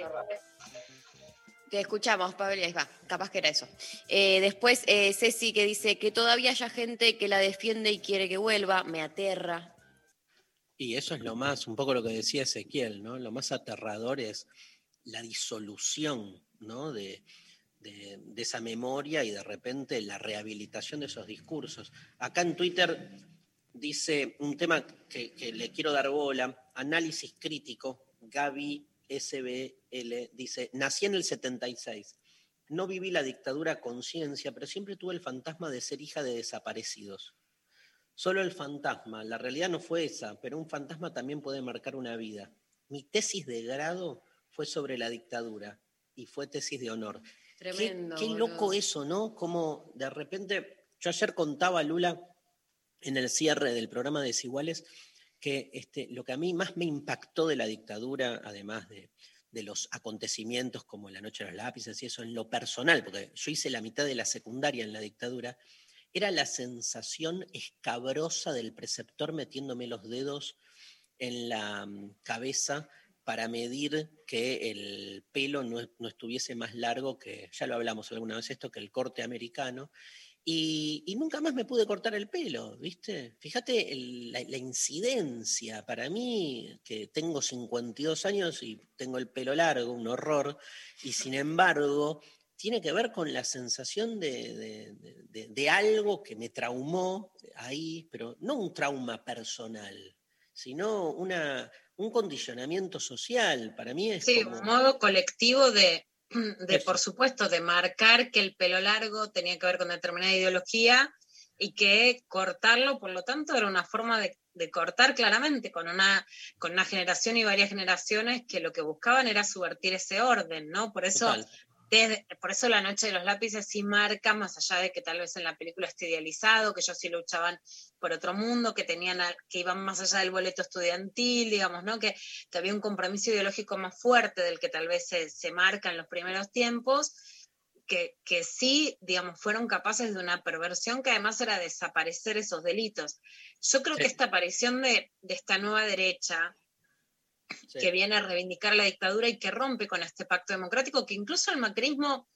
te escuchamos, Pablo, ahí va, capaz que era eso. Eh, después, eh, Ceci que dice que todavía haya gente que la defiende y quiere que vuelva, me aterra. Y eso es lo más, un poco lo que decía Ezequiel, ¿no? Lo más aterrador es la disolución, ¿no? De, de- esa memoria y de repente la rehabilitación de esos discursos. Acá en Twitter dice un tema que, que le quiero dar bola, análisis crítico, Gaby SBL dice, nací en el 76, no viví la dictadura a conciencia, pero siempre tuve el fantasma de ser hija de desaparecidos. Solo el fantasma, la realidad no fue esa, pero un fantasma también puede marcar una vida. Mi tesis de grado fue sobre la dictadura y fue tesis de honor. Qué- Tremendo. Qué, boludo. loco eso, ¿no? Como de repente, yo ayer contaba a Lula en el cierre del programa Desiguales que este, lo que a mí más me impactó de la dictadura, además de, de los acontecimientos como la noche de los lápices y eso en lo personal, porque yo hice la mitad de la secundaria en la dictadura, era la sensación escabrosa del preceptor metiéndome los dedos en la mm, cabeza para medir que el pelo no, no estuviese más largo que, ya lo hablamos alguna vez esto, que el corte americano. Y, nunca más me pude cortar el pelo, ¿viste? Fíjate la, incidencia. Para mí, que tengo 52 años y tengo el pelo largo, un horror, y sin embargo, tiene que ver con la sensación de- de algo que me traumó ahí, pero no un trauma personal, sino una, un condicionamiento social. Para mí es Sí, como... un modo colectivo de, de, por supuesto, de marcar que el pelo largo tenía que ver con determinada ideología y que cortarlo, por lo tanto, era una forma de, de cortar claramente con una, con una generación y varias generaciones que lo que buscaban era subvertir ese orden, ¿no? Por eso Total. Desde- por eso la noche de los lápices sí marca, más allá de que tal vez en la película esté idealizado, que ellos sí luchaban por otro mundo, que tenían a- que iban más allá del boleto estudiantil, digamos, ¿no? Que, que había un compromiso ideológico más fuerte del que tal vez se, se marca en los primeros tiempos, que, que sí, digamos, fueron capaces de una perversión que además era desaparecer esos delitos. Yo creo Sí. que esta aparición de, de esta nueva derecha, Que viene a reivindicar la dictadura y que rompe con este pacto democrático, que incluso el macrismo,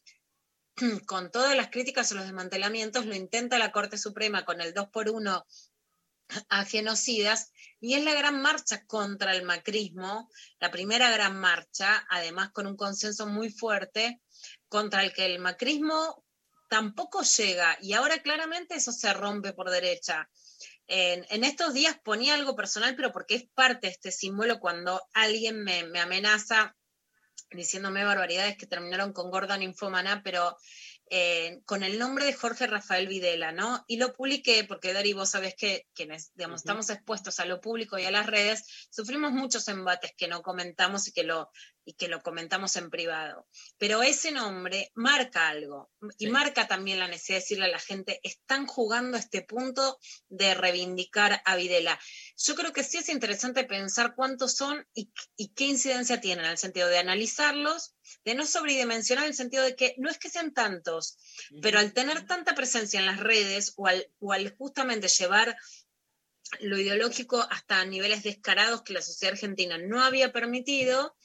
con todas las críticas a los desmantelamientos, lo intenta la Corte Suprema con el 2 por 1 a genocidas, y es la gran marcha contra el macrismo, la primera gran marcha, además con un consenso muy fuerte, contra el que el macrismo tampoco llega, y ahora claramente eso se rompe por derecha. En, estos días ponía algo personal, pero porque es parte de este símbolo cuando alguien me, me amenaza diciéndome barbaridades que terminaron con Gordon Infomana, pero eh, con el nombre de Jorge Rafael Videla, ¿no? Y lo publiqué porque, Dari, vos sabés que quienes, digamos, estamos expuestos a lo público y a las redes, sufrimos muchos embates que no comentamos y que lo, y que lo comentamos en privado. Pero ese nombre marca algo y Sí. marca también la necesidad de decirle a la gente, están jugando este punto de reivindicar a Videla. Yo creo que sí es interesante pensar cuántos son y, y qué incidencia tienen, en el sentido de analizarlos, de no sobredimensionar, en el sentido de que no es que sean tantos, pero al tener tanta presencia en las redes o al, o al justamente llevar lo ideológico hasta niveles descarados que la sociedad argentina no había permitido,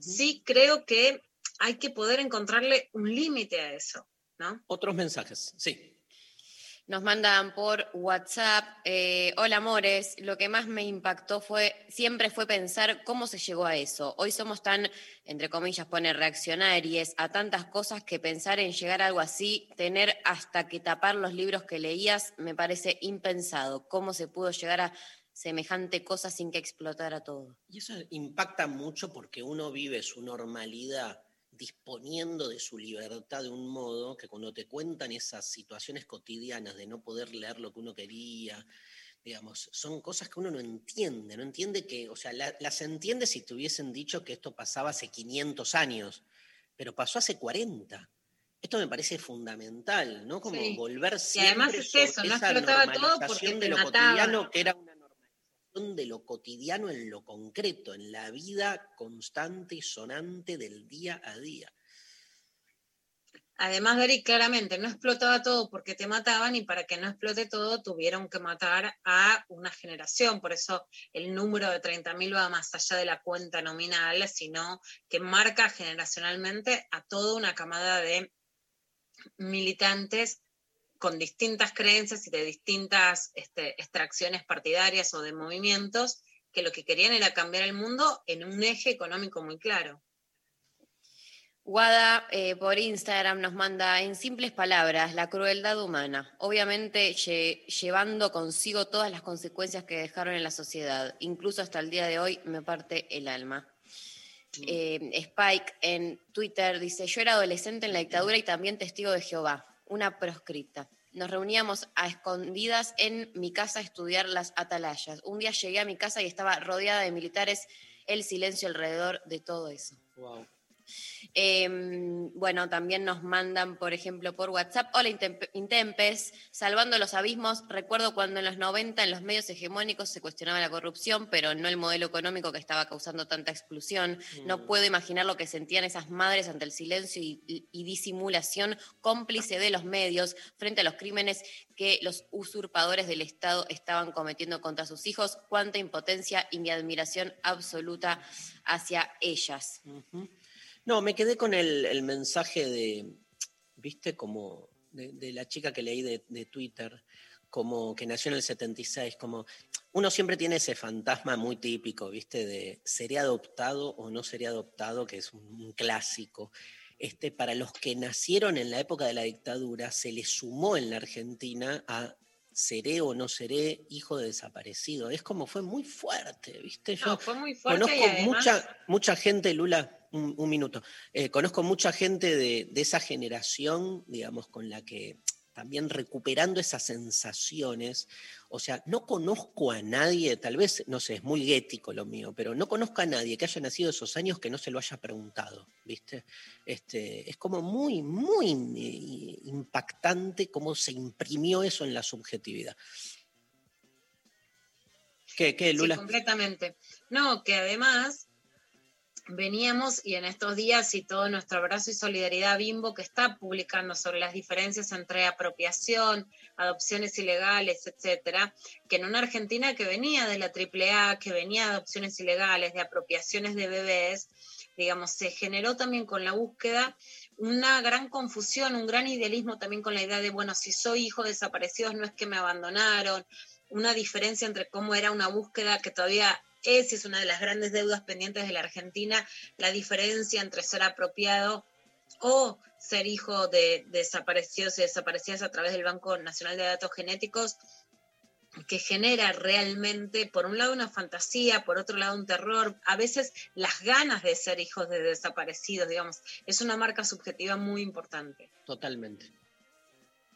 sí creo que hay que poder encontrarle un límite a eso, ¿no? Otros mensajes, sí. Nos mandan por WhatsApp, eh, hola amores, lo que más me impactó fue, siempre fue pensar cómo se llegó a eso. Hoy somos tan, entre comillas, pone reaccionarios a tantas cosas que pensar en llegar a algo así, tener hasta que tapar los libros que leías, me parece impensado. ¿Cómo se pudo llegar a semejante cosa sin que explotara todo? Y eso impacta mucho porque uno vive su normalidad disponiendo de su libertad de un modo que cuando te cuentan esas situaciones cotidianas de no poder leer lo que uno quería, digamos, son cosas que uno no entiende, no entiende que, o sea, la- las entiende si te hubiesen dicho que esto pasaba hace 500 años, pero pasó hace 40. Esto me parece fundamental, ¿no? Como Sí. volver Y siempre además es sobre eso, no esa explotaba todo porque normalización te de lo cotidiano, que era una de lo cotidiano en lo concreto, en la vida constante y sonante del día a día. Además, Dari, claramente no explotaba todo porque te mataban y para que no explote todo tuvieron que matar a una generación. Por eso el número de 30.000 va más allá de la cuenta nominal, sino que marca generacionalmente a toda una camada de militantes con distintas creencias y de distintas este, extracciones partidarias o de movimientos que lo que querían era cambiar el mundo en un eje económico muy claro. Guada eh, por Instagram nos manda en simples palabras la crueldad humana, obviamente lle- llevando consigo todas las consecuencias que dejaron en la sociedad, incluso hasta el día de hoy me parte el alma. Eh, Spike en Twitter dice, yo era adolescente en la dictadura y también testigo de Jehová, una proscripta. Nos reuníamos a escondidas en mi casa a estudiar las atalayas. Un día llegué a mi casa y estaba rodeada de militares, el silencio alrededor de todo eso. Wow. Eh, bueno, también nos mandan, por ejemplo, por WhatsApp, hola Intemp- Intempes, salvando los abismos, recuerdo cuando en los 90 en los medios hegemónicos se cuestionaba la corrupción, pero no el modelo económico que estaba causando tanta explosión. No puedo imaginar lo que sentían esas madres ante el silencio y, y- y disimulación cómplice de los medios frente a los crímenes que los usurpadores del Estado estaban cometiendo contra sus hijos. Cuánta impotencia y mi admiración absoluta hacia ellas. No, me quedé con el, el mensaje de, viste, como de, de la chica que leí de, de Twitter, como que nació en el 76, como uno siempre tiene ese fantasma muy típico, viste, de seré adoptado o no seré adoptado, que es un, un clásico. Este, para los que nacieron en la época de la dictadura, se le sumó en la Argentina a seré o no seré hijo de desaparecido. Es como fue muy fuerte, ¿viste? Yo No, fue muy fuerte conozco y además- mucha, mucha gente, Lula, un, un minuto, Eh, conozco mucha gente de, de esa generación, digamos, con la que también recuperando esas sensaciones, o sea, no conozco a nadie, tal vez, no sé, es muy guético lo mío, pero no conozco a nadie que haya nacido esos años que no se lo haya preguntado, ¿viste? Este, es como muy, muy impactante cómo se imprimió eso en la subjetividad. ¿Qué, qué Sí, Lula? completamente. No, que además veníamos y en estos días y todo nuestro abrazo y solidaridad Bimbo que está publicando sobre las diferencias entre apropiación, adopciones ilegales, etcétera, que en una Argentina que venía de la AAA, que venía de adopciones ilegales, de apropiaciones de bebés, digamos, se generó también con la búsqueda una gran confusión, un gran idealismo también con la idea de, bueno, si soy hijo de desaparecidos no es que me abandonaron, una diferencia entre cómo era una búsqueda que todavía es, es una de las grandes deudas pendientes de la Argentina, la diferencia entre ser apropiado o ser hijo de, de desaparecidos y desaparecidas a través del Banco Nacional de Datos Genéticos, que genera realmente, por un lado, una fantasía, por otro lado, un terror, a veces las ganas de ser hijos de desaparecidos, digamos, es una marca subjetiva muy importante. Totalmente.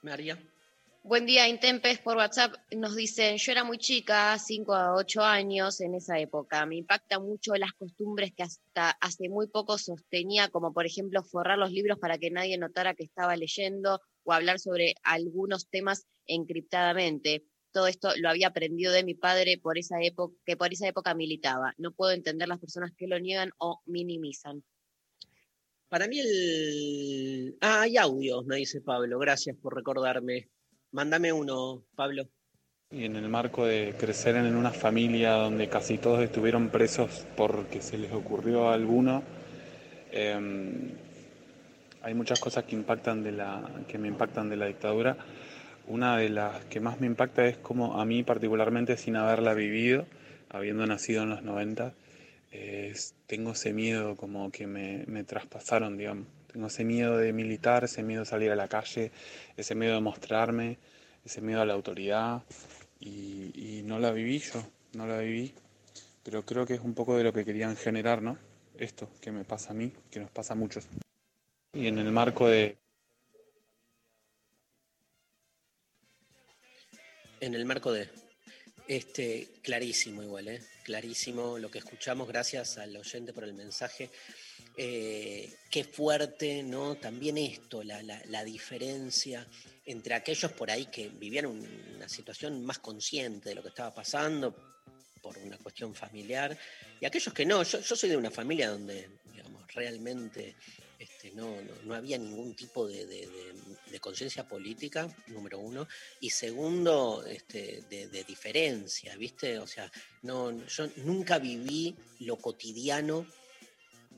María. Buen día, Intempes por WhatsApp. Nos dicen, yo era muy chica, 5 a 8 años en esa época. Me impacta mucho las costumbres que hasta hace muy poco sostenía, como por ejemplo forrar los libros para que nadie notara que estaba leyendo o hablar sobre algunos temas encriptadamente. Todo esto lo había aprendido de mi padre por esa época, que por esa época militaba. No puedo entender las personas que lo niegan o minimizan. Para mí el... Ah, hay audios, me dice Pablo. Gracias por recordarme. Mándame uno, Pablo. Y en el marco de crecer en una familia donde casi todos estuvieron presos porque se les ocurrió a alguno, eh, hay muchas cosas que impactan de la, que me impactan de la dictadura. Una de las que más me impacta es como a mí particularmente sin haberla vivido, habiendo nacido en los 90, es- tengo ese miedo como que me, me traspasaron, digamos. Tengo ese miedo de militar, ese miedo de salir a la calle, ese miedo de mostrarme, ese miedo a la autoridad. Y, no la viví yo, no la viví. Pero creo que es un poco de lo que querían generar, ¿no? Esto que me pasa a mí, que nos pasa a muchos. Y en el marco de En el marco de. Este, clarísimo igual, ¿eh? Clarísimo lo que escuchamos, gracias al oyente por el mensaje. Eh, qué fuerte, ¿no? También esto, la, la- diferencia entre aquellos por ahí que vivían un- una situación más consciente de lo que estaba pasando por una cuestión familiar y aquellos que no. Yo, soy de una familia donde, digamos, realmente este, no, no, había ningún tipo de, de- conciencia política, número uno, y segundo, este, de diferencia, ¿viste? O sea, no, yo nunca viví lo cotidiano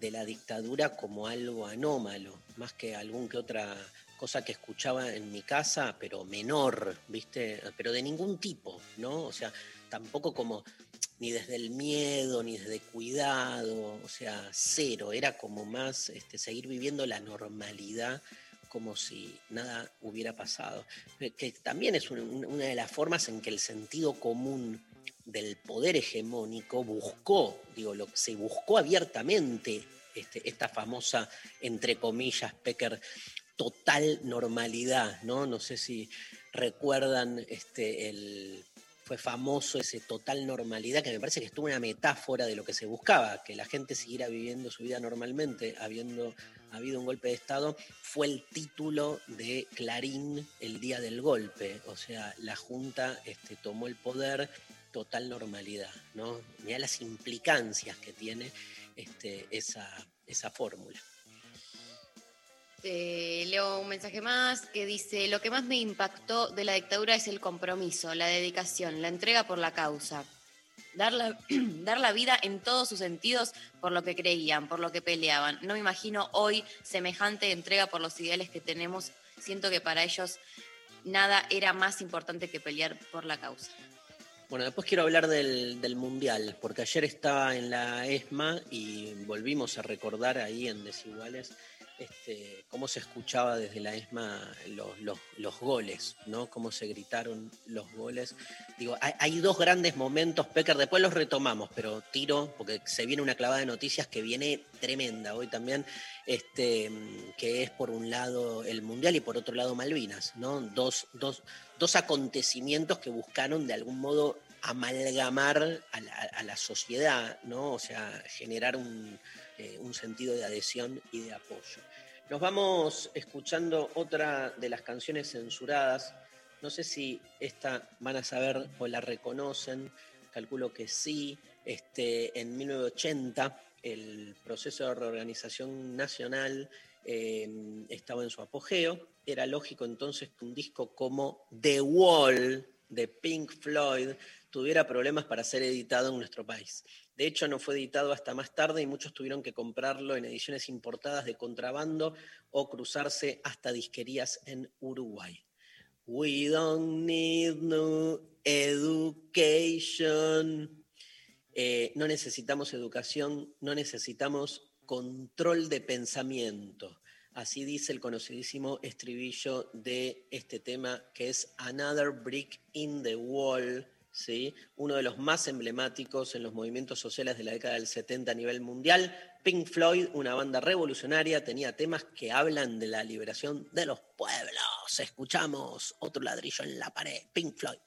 de la dictadura como algo anómalo, más que algún que otra cosa que escuchaba en mi casa, pero menor, ¿viste? Pero de ningún tipo, ¿no? O sea, tampoco como ni desde el miedo, ni desde cuidado, o sea, cero, era como más este, seguir viviendo la normalidad como si nada hubiera pasado. Que- también es un- un- una de las formas en que el sentido común del poder hegemónico buscó, digo, lo, se buscó abiertamente este, esta famosa, entre comillas, Pecker, total normalidad, ¿no? No sé si recuerdan este, fue famoso ese total normalidad, que me parece que estuvo una metáfora de lo que se buscaba, que la gente siguiera viviendo su vida normalmente, habiendo habido un golpe de Estado, fue el título de Clarín el día del golpe. O sea, la Junta este, tomó el poder, total normalidad, ¿no? Mirá las implicancias que tiene este, esa, esa fórmula. Leo un mensaje más que dice, lo que más me impactó de la dictadura es el compromiso, la dedicación, la entrega por la causa. Dar la, dar la vida en todos sus sentidos por lo que creían, por lo que peleaban. No me imagino hoy semejante entrega por los ideales que tenemos. Siento que para ellos nada era más importante que pelear por la causa. Bueno, después quiero hablar del, del Mundial, porque ayer estaba en la ESMA y volvimos a recordar ahí en Desiguales este, cómo se escuchaba desde la ESMA los, los- los goles, ¿no? Cómo se gritaron los goles. Digo, hay, dos grandes momentos, Pecker, después los retomamos, pero tiro, porque se viene una clavada de noticias que viene tremenda hoy también, este, que es por un lado el Mundial y por otro lado Malvinas, ¿no? Dos, dos, dos acontecimientos que buscaron de algún modo amalgamar a la, a la sociedad, ¿no? O sea, generar un, eh, un sentido de adhesión y de apoyo. Nos vamos escuchando otra de las canciones censuradas. No sé si esta van a saber o la reconocen, calculo que sí. Este, en 1980 el proceso de reorganización nacional eh, estaba en su apogeo. Era lógico entonces que un disco como The Wall de Pink Floyd tuviera problemas para ser editado en nuestro país. De hecho, no fue editado hasta más tarde y muchos tuvieron que comprarlo en ediciones importadas de contrabando o cruzarse hasta disquerías en Uruguay. We don't need no education. Eh, no necesitamos educación, no necesitamos control de pensamiento. Así dice el conocidísimo estribillo de este tema que es Another Brick in the Wall, ¿sí? uno de los más emblemáticos en los movimientos sociales de la década del 70 a nivel mundial. Pink Floyd, una banda revolucionaria, tenía temas que hablan de la liberación de los pueblos. Escuchamos otro ladrillo en la pared, Pink Floyd.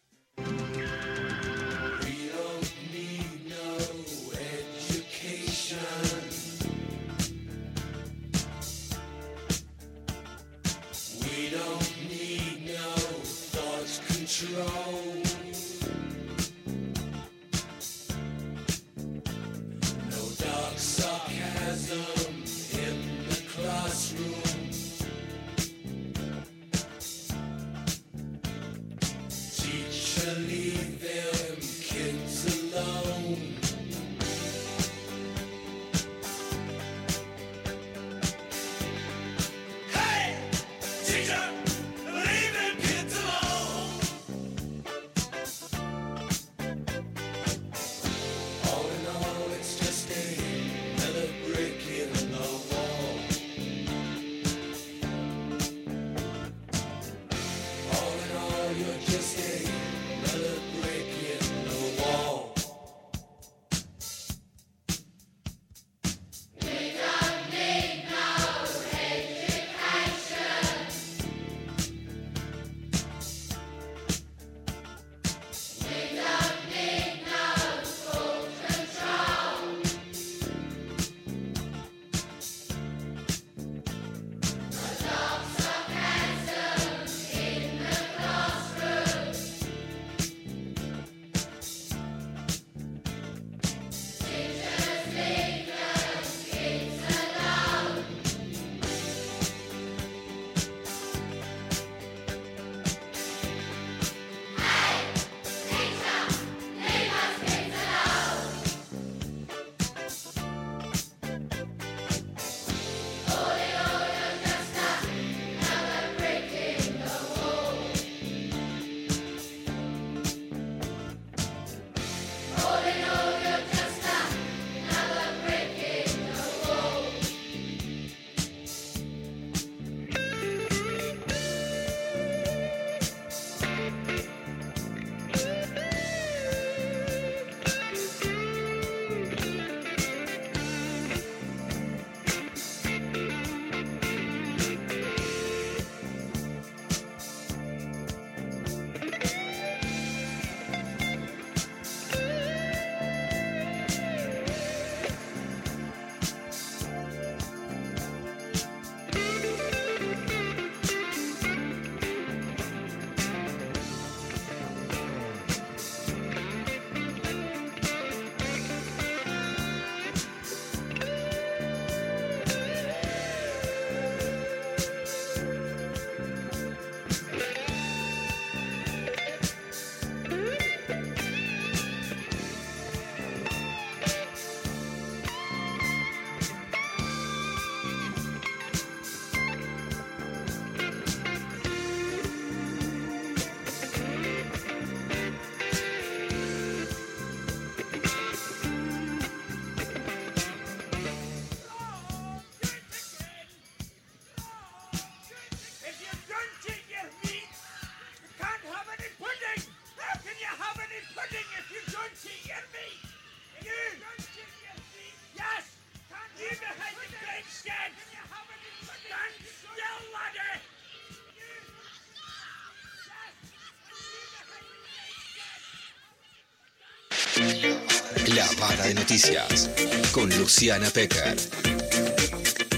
La Vara de Noticias con Luciana Pecker.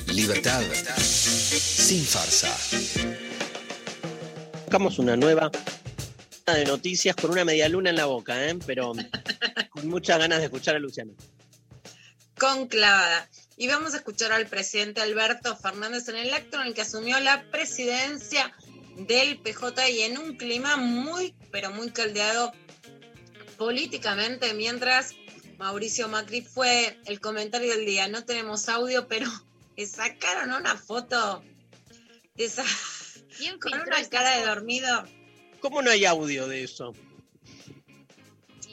Libertad sin farsa. Sacamos una nueva de noticias con una media luna en la boca, ¿eh? pero con muchas ganas de escuchar a Luciano. conclavada. Y vamos a escuchar al presidente Alberto Fernández en el acto en el que asumió la presidencia del PJ y en un clima muy, pero muy caldeado políticamente, mientras Mauricio Macri fue el comentario del día. No tenemos audio, pero le sacaron una foto de esa, con una cara de dormido. ¿Cómo no hay audio de eso?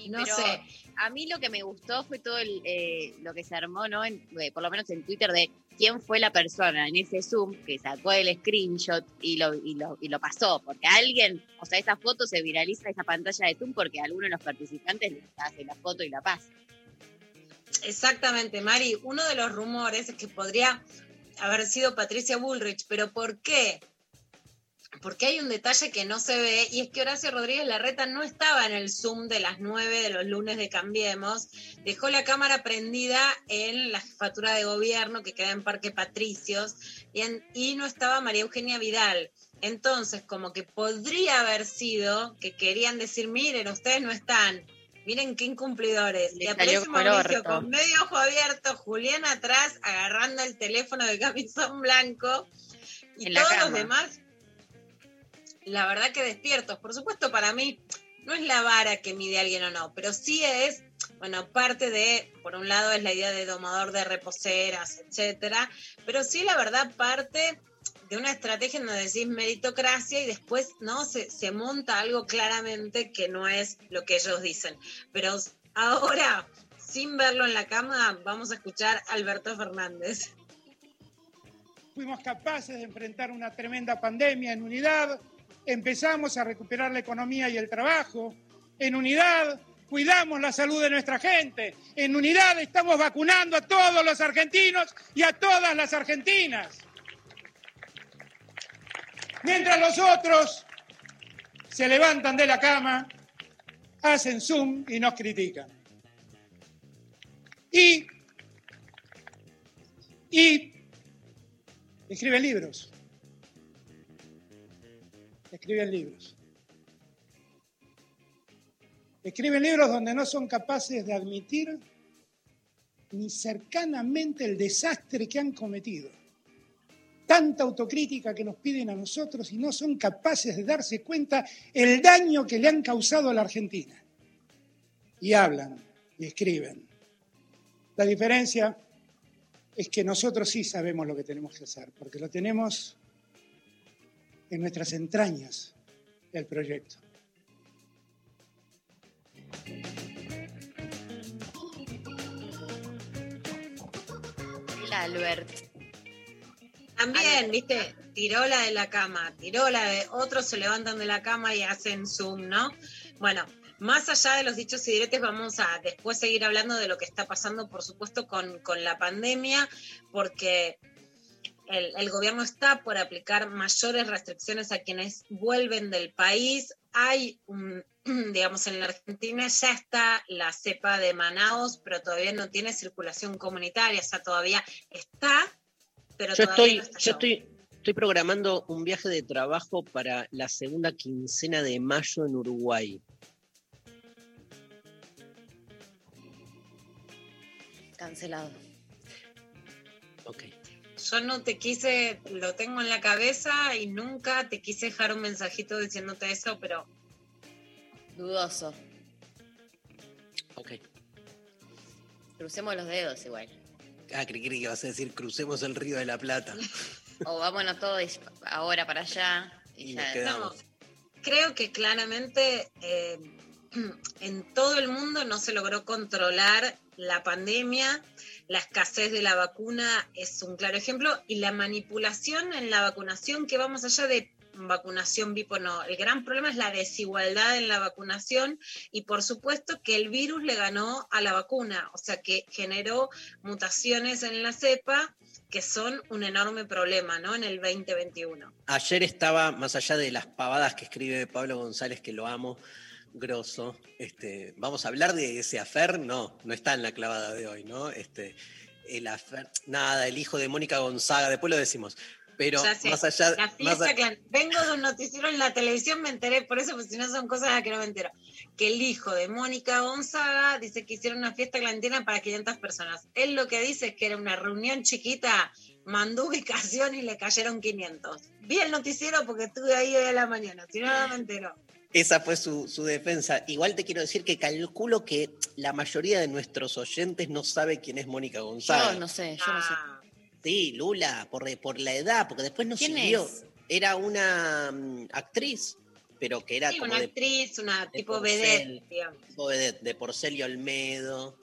no pero sé. A mí lo que me gustó fue todo el, eh, lo que se armó, ¿no? En- eh, por lo menos en Twitter, de quién fue la persona en ese Zoom que sacó el screenshot y lo, y lo, y lo pasó. Porque alguien, o sea, esa foto se viraliza, esa pantalla de Zoom, porque alguno de los participantes le hace la foto y la pasa. Exactamente, Mari. Uno de los rumores es que podría haber sido Patricia Bullrich, pero ¿por qué? Porque hay un detalle que no se ve y es que Horacio Rodríguez Larreta no estaba en el Zoom de las 9 de los lunes de Cambiemos, dejó la cámara prendida en la jefatura de gobierno que queda en Parque Patricios y, no estaba María Eugenia Vidal. Entonces, como que podría haber sido que querían decir, miren, ustedes no están, miren qué incumplidores. Le aparece Mauricio con medio ojo abierto, Julián atrás, agarrando el teléfono de camisón blanco. Y En todos los demás, la verdad que despiertos. Por supuesto, para mí no es la vara que mide alguien o no, pero sí es, bueno, parte de, por un lado es la idea de domador de reposeras, etcétera, pero sí la verdad parte de una estrategia donde decís meritocracia y después no se, se monta algo claramente que no es lo que ellos dicen. Pero ahora, sin verlo en la cama, vamos a escuchar a Alberto Fernández. fuimos capaces de enfrentar una tremenda pandemia en unidad, empezamos a recuperar la economía y el trabajo, en unidad cuidamos la salud de nuestra gente, en unidad estamos vacunando a todos los argentinos y a todas las argentinas. Mientras los otros se levantan de la cama, hacen zoom y nos critican. Y, y libros. Escriben libros. Escriben libros donde no son capaces de admitir ni cercanamente el desastre que han cometido. Tanta autocrítica que nos piden a nosotros y no son capaces de darse cuenta el daño que le han causado a la Argentina. Y hablan y escriben. La diferencia es que nosotros sí sabemos lo que tenemos que hacer, porque lo tenemos en nuestras entrañas el proyecto. Albert. También, viste, tiró la de la cama, tiró la de otros se levantan de la cama y hacen zoom, ¿no? Bueno, más allá de los dichos y diretes, vamos a después seguir hablando de lo que está pasando, por supuesto, con, con la pandemia, porque el, el gobierno está por aplicar mayores restricciones a quienes vuelven del país. Hay un, digamos, en la Argentina ya está la cepa de Manaos, pero todavía no tiene circulación comunitaria, o sea, todavía está, pero Yo estoy, no yo estoy, estoy programando un viaje de trabajo para la segunda quincena de mayo en Uruguay. Cancelado. Ok. Yo no te quise, lo tengo en la cabeza y nunca te quise dejar un mensajito diciéndote eso, pero Dudoso. Ok. Crucemos los dedos igual. Ah, creí creí que vas a decir crucemos el río de la Plata. O vámonos todos ahora para allá. Y, Y ya. nos quedamos. creo que claramente eh, en todo el mundo no se logró controlar la pandemia, la escasez de la vacuna es un claro ejemplo y la manipulación en la vacunación que va más allá de vacunación VIP o no. El gran problema es la desigualdad en la vacunación y por supuesto que el virus le ganó a la vacuna, o sea que generó mutaciones en la cepa que son un enorme problema, ¿no? En el 2021. Ayer estaba, más allá de las pavadas que escribe Pablo González, que lo amo, grosso, este, vamos a hablar de ese afer, no, no está en la clavada de hoy, ¿no? Este, el afer, nada, el hijo de Mónica Gonzaga, después lo decimos. Pero más allá, La más fiesta a- clan- Vengo de un noticiero en la televisión, me enteré, por eso, porque si no son cosas a las que no me entero. Que el hijo de Mónica Gonzaga dice que hicieron una fiesta clandestina para 500 personas. Él lo que dice es que era una reunión chiquita, mandó ubicación y le cayeron 500. Vi el noticiero porque estuve ahí hoy a la mañana, si no, no me entero. esa fue su, su defensa. Igual te quiero decir que calculo que la mayoría de nuestros oyentes no sabe quién es Mónica Gonzaga. Yo no sé, yo no sé. Sí, Lula, por, por la edad, porque después no ¿Quién siguió. es? Era una mm, actriz pero que era Sí, como una de, actriz, una tipo Porcel. vedette, digamos. tipo de, de Porcel y Olmedo,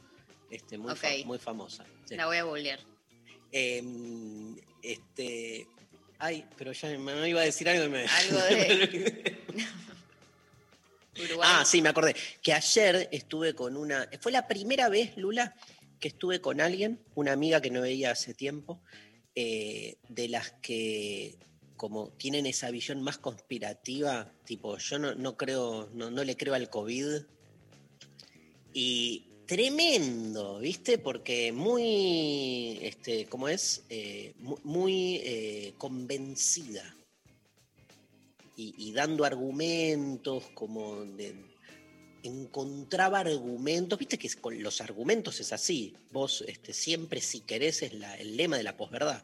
este, muy, fa- Ok. muy famosa. sí. La voy a googlear. Em, este, ay, pero ya me, me iba a decir algo y me... Algo de-. Uruguay. Ah, sí, me acordé. Que ayer estuve con una. Fue la primera vez, Lula, que estuve con alguien, una amiga que no veía hace tiempo, eh, de las que como tienen esa visión más conspirativa, tipo, yo no, no creo, no, no le creo al COVID. Y tremendo, ¿viste? Porque muy, este, ¿cómo es? Eh, mu- muy eh, convencida y, y dando argumentos, como de, encontraba argumentos, viste que con los argumentos es así, vos este, siempre si querés, es la- el lema de la posverdad,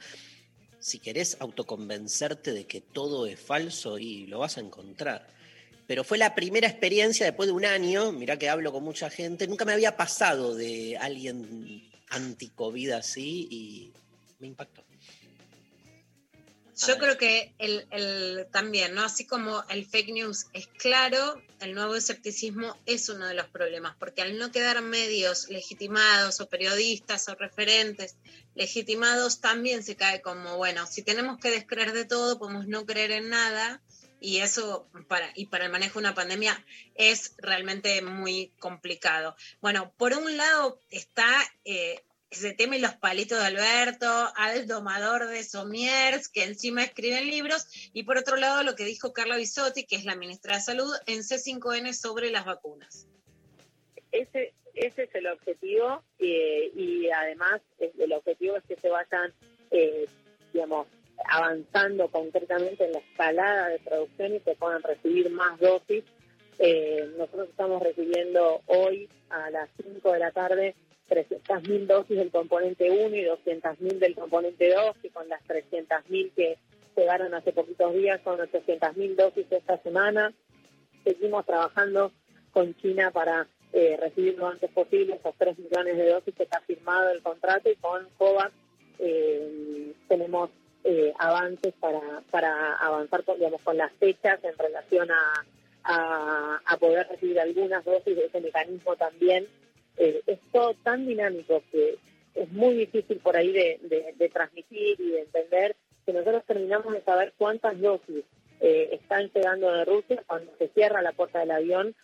si querés autoconvencerte de que todo es falso y lo vas a encontrar. Pero fue la primera experiencia después de un año, mirá que hablo con mucha gente, nunca me había pasado de alguien anti-COVID así y me impactó. Yo creo que el, el- también, ¿no? Así como el fake news es claro, el nuevo escepticismo es uno de los problemas, porque al no quedar medios legitimados o periodistas o referentes legitimados, también se cae como, bueno, si tenemos que descreer de todo, podemos no creer en nada, y eso para, y para el manejo de una pandemia es realmente muy complicado. Bueno, por un lado está eh, ese tema y los palitos de Alberto, al domador de Somiers, que encima escriben libros, y por otro lado lo que dijo Carla Bisotti, que es la ministra de Salud, en C5N sobre las vacunas. ese, ese es el objetivo eh, y además el objetivo es que se vayan, eh, digamos, avanzando concretamente en la escalada de producción y se puedan recibir más dosis. Eh, nosotros estamos recibiendo hoy a las 5 de la tarde 300.000 dosis del componente 1 y 200.000 del componente 2 y con las 300.000 que llegaron hace poquitos días son 800.000 dosis esta semana. Seguimos trabajando con China para eh, recibir lo antes posible esos 3 millones de dosis que está firmado el contrato y con COVAX eh, tenemos eh, avances para, para avanzar con, digamos, con las fechas en relación a, a, a poder recibir algunas dosis de ese mecanismo también. Eh, es todo tan dinámico que es muy difícil por ahí de, de- de transmitir y de entender que nosotros terminamos de saber cuántas dosis eh, están llegando de Rusia cuando se cierra la puerta del avión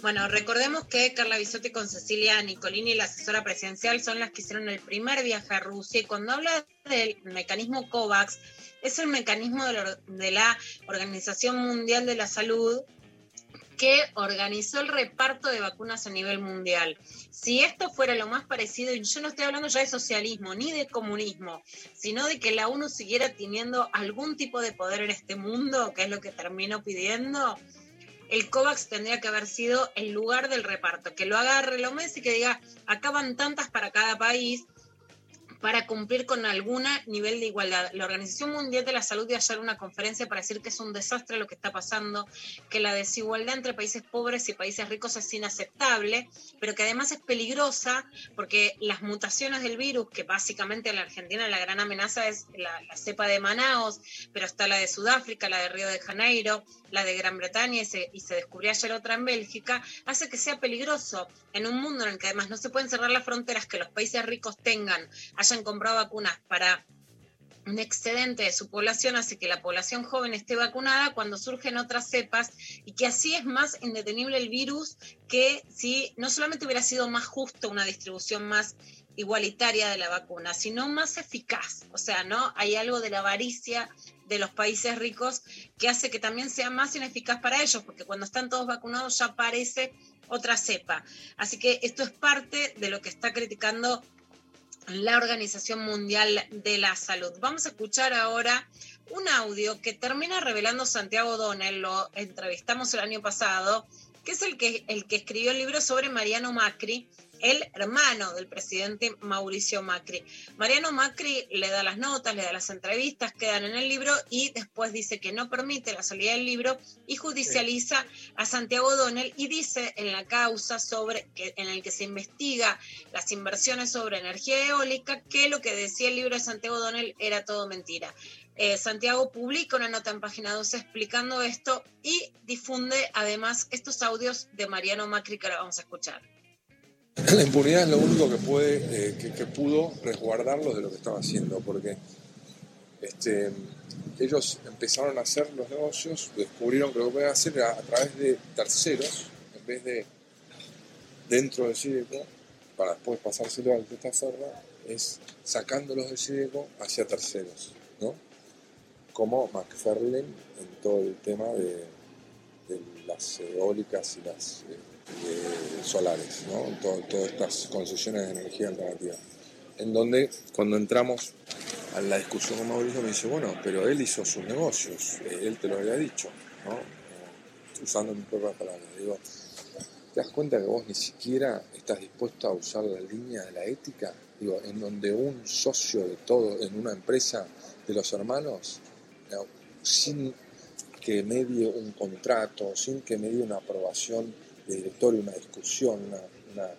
Bueno, recordemos que Carla Bisotti con Cecilia Nicolini, la asesora presidencial, son las que hicieron el primer viaje a Rusia. Y cuando habla del mecanismo COVAX, es el mecanismo de la, Organización Mundial de la Salud que organizó el reparto de vacunas a nivel mundial. Si esto fuera lo más parecido, y yo no estoy hablando ya de socialismo ni de comunismo, sino de que la ONU siguiera teniendo algún tipo de poder en este mundo, que es lo que terminó pidiendo, el COVAX tendría que haber sido el lugar del reparto, que lo agarre lo mes y que diga, acá van tantas para cada país para cumplir con algún nivel de igualdad. La Organización Mundial de la Salud dio ayer una conferencia para decir que es un desastre lo que está pasando, que la desigualdad entre países pobres y países ricos es inaceptable, pero que además es peligrosa porque las mutaciones del virus, que básicamente en la Argentina la gran amenaza es la, cepa de Manaus, pero está la de Sudáfrica, la de Río de Janeiro, la de Gran Bretaña y se, y se descubrió ayer otra en Bélgica, hace que sea peligroso en un mundo en el que además no se pueden cerrar las fronteras, que los países ricos tengan, hayan comprado vacunas para un excedente de su población hace que la población joven esté vacunada cuando surgen otras cepas y que así es más indetenible el virus que si no solamente hubiera sido más justo una distribución más igualitaria de la vacuna, sino más eficaz. O sea, ¿no? Hay algo de la avaricia de los países ricos que hace que también sea más ineficaz para ellos, porque cuando están todos vacunados ya aparece otra cepa. Así que esto es parte de lo que está criticando la Organización Mundial de la Salud. Vamos a escuchar ahora un audio que termina revelando Santiago Donel, lo entrevistamos el año pasado, que es el que, el que escribió el libro sobre Mariano Macri, el hermano del presidente Mauricio Macri. Mariano Macri le da las notas, le da las entrevistas, quedan en el libro y después dice que no permite la salida del libro y judicializa a Santiago Donel y dice en la causa sobre que, en el que se investiga las inversiones sobre energía eólica que lo que decía el libro de Santiago Donel era todo mentira. eh, Santiago publica una nota en página 12 explicando esto y difunde además estos audios de Mariano Macri que ahora vamos a escuchar. La impunidad es lo único que puede, eh, que, que pudo resguardarlos de lo que estaba haciendo, porque este, ellos empezaron a hacer los negocios, descubrieron que lo que podían hacer a través de terceros, en vez de dentro del CIDECO, para después pasárselo al testaferra, es sacándolos del CIDECO hacia terceros, ¿no? Como McFarlane en todo el tema de, de las eólicas y las eh, eh, solares, ¿no? Todo- todas estas concesiones de energía alternativa. En donde cuando entramos a la discusión con Mauricio me dice, bueno, pero él hizo sus negocios, eh, él te lo había dicho, ¿no? Eh, Usando mis propias palabras. Digo, ¿te das cuenta que vos ni siquiera estás dispuesto a usar la línea de la ética? Digo, en donde un socio de todo, en una empresa de los hermanos, no, sin que medie un contrato, sin que medie una aprobación de directorio, una discusión, una, una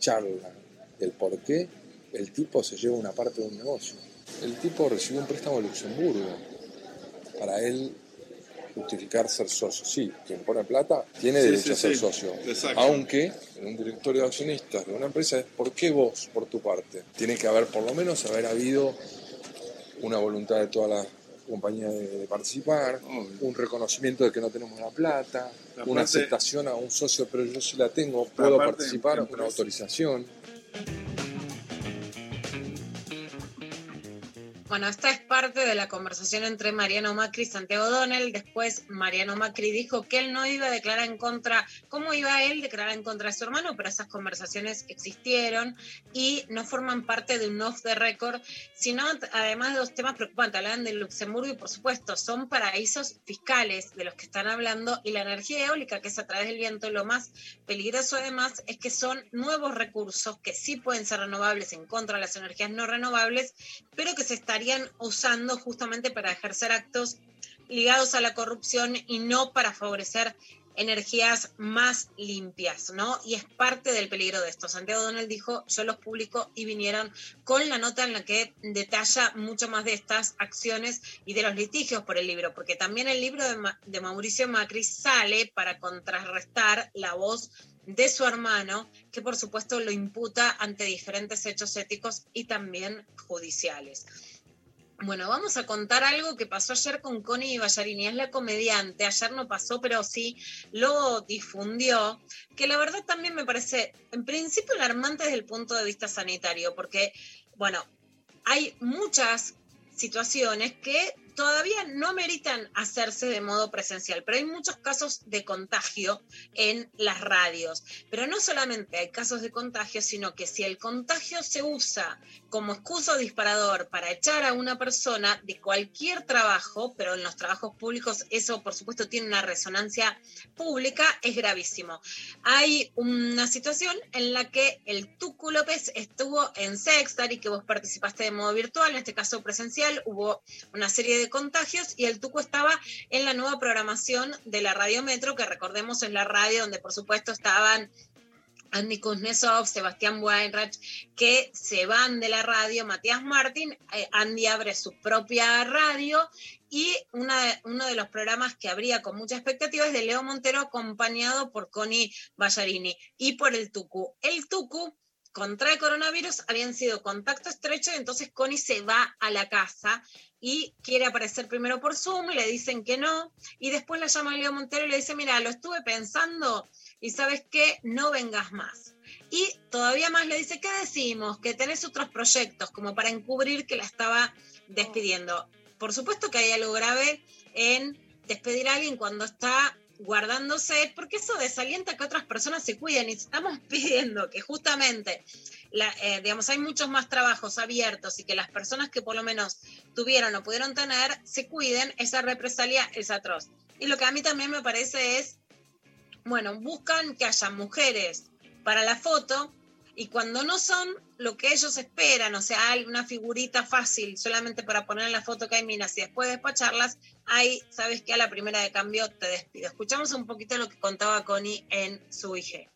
charla del por qué, el tipo se lleva una parte de un negocio. El tipo recibió un préstamo de Luxemburgo para él justificar ser socio. Sí, quien pone plata tiene Sí, derecho sí, a ser sí. socio. Exacto. Aunque en un directorio de accionistas de una empresa es ¿por qué vos por tu parte? Tiene que haber por lo menos haber habido una voluntad de toda la compañía de, de participar, un reconocimiento de que no tenemos la plata, una aceptación a un socio, pero yo sí la tengo, puedo participar, una autorización. Bueno, esta es parte de la conversación entre Mariano Macri y Santiago Donel. Después Mariano Macri dijo que él no iba a declarar en contra, ¿cómo iba él a declarar en contra de su hermano? Pero esas conversaciones existieron y no forman parte de un off the record, sino además de dos temas preocupantes. Hablan de Luxemburgo y por supuesto son paraísos fiscales de los que están hablando y la energía eólica que es a través del viento. Lo más peligroso además es que son nuevos recursos que sí pueden ser renovables en contra de las energías no renovables, pero que se estarían usando justamente para ejercer actos ligados a la corrupción y no para favorecer energías más limpias, ¿no? Y es parte del peligro de esto. Santiago Donald dijo, yo los publico y vinieron con la nota en la que detalla mucho más de estas acciones y de los litigios por el libro, porque también el libro de, de Mauricio Macri sale para contrarrestar la voz de su hermano, que por supuesto lo imputa ante diferentes hechos éticos y también judiciales. Bueno, vamos a contar algo que pasó ayer con Connie Ballarini. Es la comediante. Ayer no pasó, pero sí lo difundió. Que la verdad también me parece, en principio, alarmante desde el punto de vista sanitario, porque, bueno, hay muchas situaciones que todavía no meritan hacerse de modo presencial, pero hay muchos casos de contagio en las radios. Pero no solamente hay casos de contagio, sino que si el contagio se usa como excusa o disparador para echar a una persona de cualquier trabajo, pero en los trabajos públicos eso por supuesto tiene una resonancia pública, es gravísimo. Hay una situación en la que el Tucu López estuvo en Sextar y que vos participaste de modo virtual, en este caso presencial, hubo una serie de contagios y el Tucu estaba en la nueva programación de la Radio Metro, que recordemos es la radio donde por supuesto estaban Andy Kuznetsov, Sebastián Weinreich, que se van de la radio, Matías Martín, eh, Andy abre su propia radio y una uno de los programas que habría con mucha expectativa es de Leo Montero acompañado por Connie Ballarini y por el Tucu. El Tucu contrae coronavirus, habían sido contacto estrecho, entonces Connie se va a la casa y quiere aparecer primero por Zoom, le dicen que no, y después la llama Leo Montero y le dice, mira, lo estuve pensando y sabes qué, no vengas más. Y todavía más le dice, ¿qué decimos? Que tenés otros proyectos, como para encubrir que la estaba despidiendo. Por supuesto que hay algo grave en despedir a alguien cuando está guardándose, porque eso desalienta que otras personas se cuiden y estamos pidiendo que justamente, la, eh, digamos, hay muchos más trabajos abiertos y que las personas que por lo menos tuvieron o pudieron tener se cuiden, esa represalia es atroz. Y lo que a mí también me parece es, bueno, buscan que haya mujeres para la foto y cuando no son lo que ellos esperan, o sea, hay una figurita fácil solamente para poner en la foto que hay minas y después despacharlas, ahí sabes que a la primera de cambio te despido. Escuchamos un poquito lo que contaba Connie en su IG.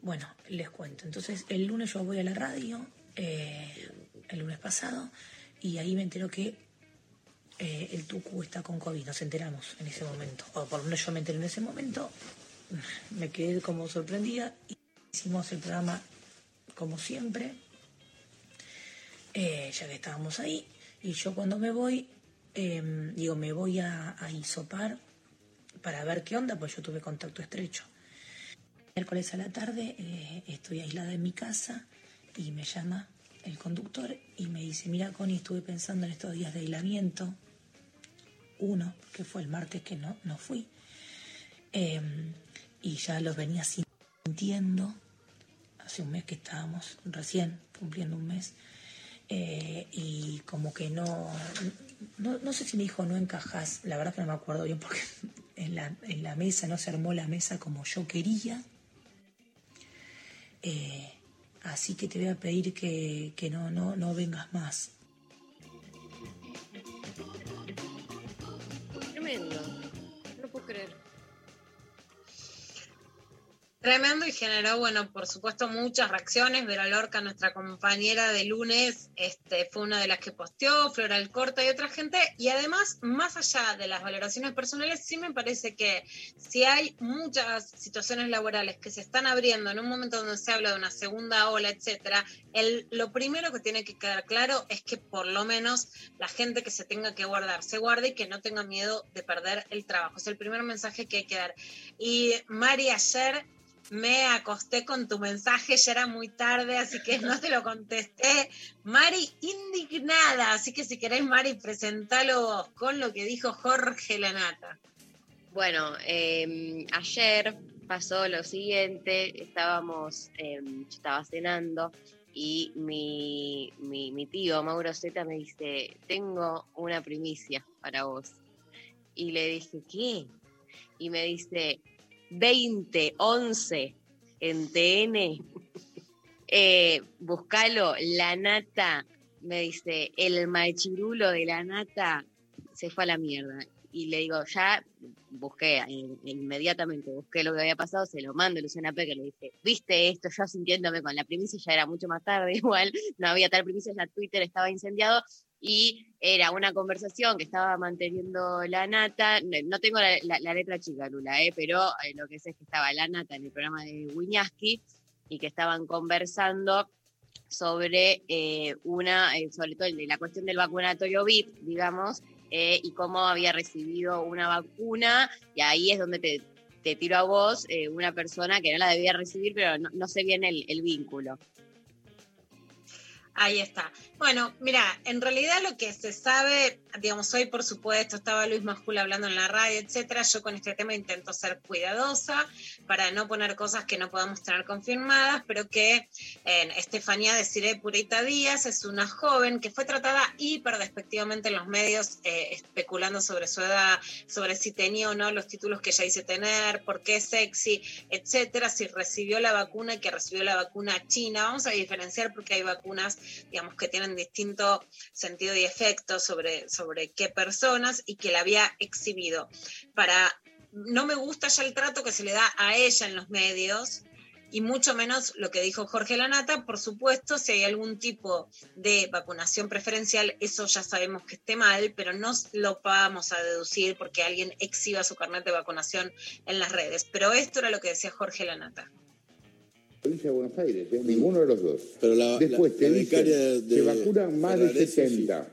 Bueno, les cuento. Entonces, el lunes yo voy a la radio, eh, el lunes pasado, y ahí me entero que eh, el Tucu está con COVID, nos enteramos en ese momento, o por lo menos yo me enteré en ese momento, me quedé como sorprendida hicimos el programa como siempre, eh, ya que estábamos ahí, y yo cuando me voy, eh, digo, me voy a, a hisopar para ver qué onda, pues yo tuve contacto estrecho. Miércoles a la tarde eh, estoy aislada en mi casa y me llama el conductor y me dice, mira Connie, estuve pensando en estos días de aislamiento, uno, que fue el martes que no, no fui, eh, y ya los venía sintiendo, hace un mes que estábamos recién cumpliendo un mes, eh, y como que no, no, no sé si me dijo no encajas, la verdad que no me acuerdo bien porque en la, en la mesa no se armó la mesa como yo quería. Eh, así que te voy a pedir que, que no, no, no vengas más. Tremendo. No puedo creer. Tremendo y generó, bueno, por supuesto, muchas reacciones. Vera Lorca, nuestra compañera de lunes, este, fue una de las que posteó, Flora Alcorta y otra gente. Y además, más allá de las valoraciones personales, sí me parece que si hay muchas situaciones laborales que se están abriendo en un momento donde se habla de una segunda ola, etcétera, el, lo primero que tiene que quedar claro es que por lo menos la gente que se tenga que guardar se guarde y que no tenga miedo de perder el trabajo. Es el primer mensaje que hay que dar. Y Mari, ayer me acosté con tu mensaje, ya era muy tarde, así que no te lo contesté. Mari, indignada, así que si querés, Mari, presentalo con lo que dijo Jorge Lanata. Bueno, eh, ayer pasó lo siguiente, estábamos, yo estaba cenando y mi, mi, mi tío Mauro Zeta me dice, tengo una primicia para vos. Y le dije, ¿qué? Y me dice, 2011 en TN, eh, buscalo, la nata, me dice, el machirulo de la nata se fue a la mierda. Y le digo, ya busqué, eh, inmediatamente busqué lo que había pasado, se lo mando a Luciana Peque, le dije, viste esto, yo sintiéndome con la primicia, ya era mucho más tarde, igual no había tal primicia, ya Twitter estaba incendiado, y era una conversación que estaba manteniendo la nata, no, tengo la, letra chica, Lula, eh, pero eh, lo que sé es que estaba la nata en el programa de Wiñaski y que estaban conversando sobre eh, una, eh, sobre todo la cuestión del vacunatorio VIP, digamos, y cómo había recibido una vacuna, y ahí es donde te, te tiro a vos una persona que no la debía recibir, pero no, no sé bien el, el vínculo. Ahí está. Bueno, mira, en realidad lo que se sabe, digamos, hoy por supuesto estaba Luis Majul hablando en la radio, etcétera. Yo con este tema intento ser cuidadosa para no poner cosas que no podamos tener confirmadas, pero que eh, Estefanía Desiree Purita Díaz es una joven que fue tratada hiper despectivamente en los medios, eh, especulando sobre su edad, sobre si tenía o no los títulos que ella dice tener, por qué es sexy, etcétera, si recibió la vacuna y que recibió la vacuna china. Vamos a diferenciar porque hay vacunas digamos, que tienen distinto sentido y efecto sobre, sobre qué personas y que la había exhibido. Para, no me gusta ya el trato que se le da a ella en los medios y mucho menos lo que dijo Jorge Lanata, por supuesto, si hay algún tipo de vacunación preferencial, eso ya sabemos que esté mal, pero no lo vamos a deducir porque alguien exhiba su carnet de vacunación en las redes. Pero esto era lo que decía Jorge Lanata. Provincia de Buenos Aires, ¿eh? ninguno de los dos. Pero la, Después la- te la dicen, de- se vacunan más de Ferraresi, 70.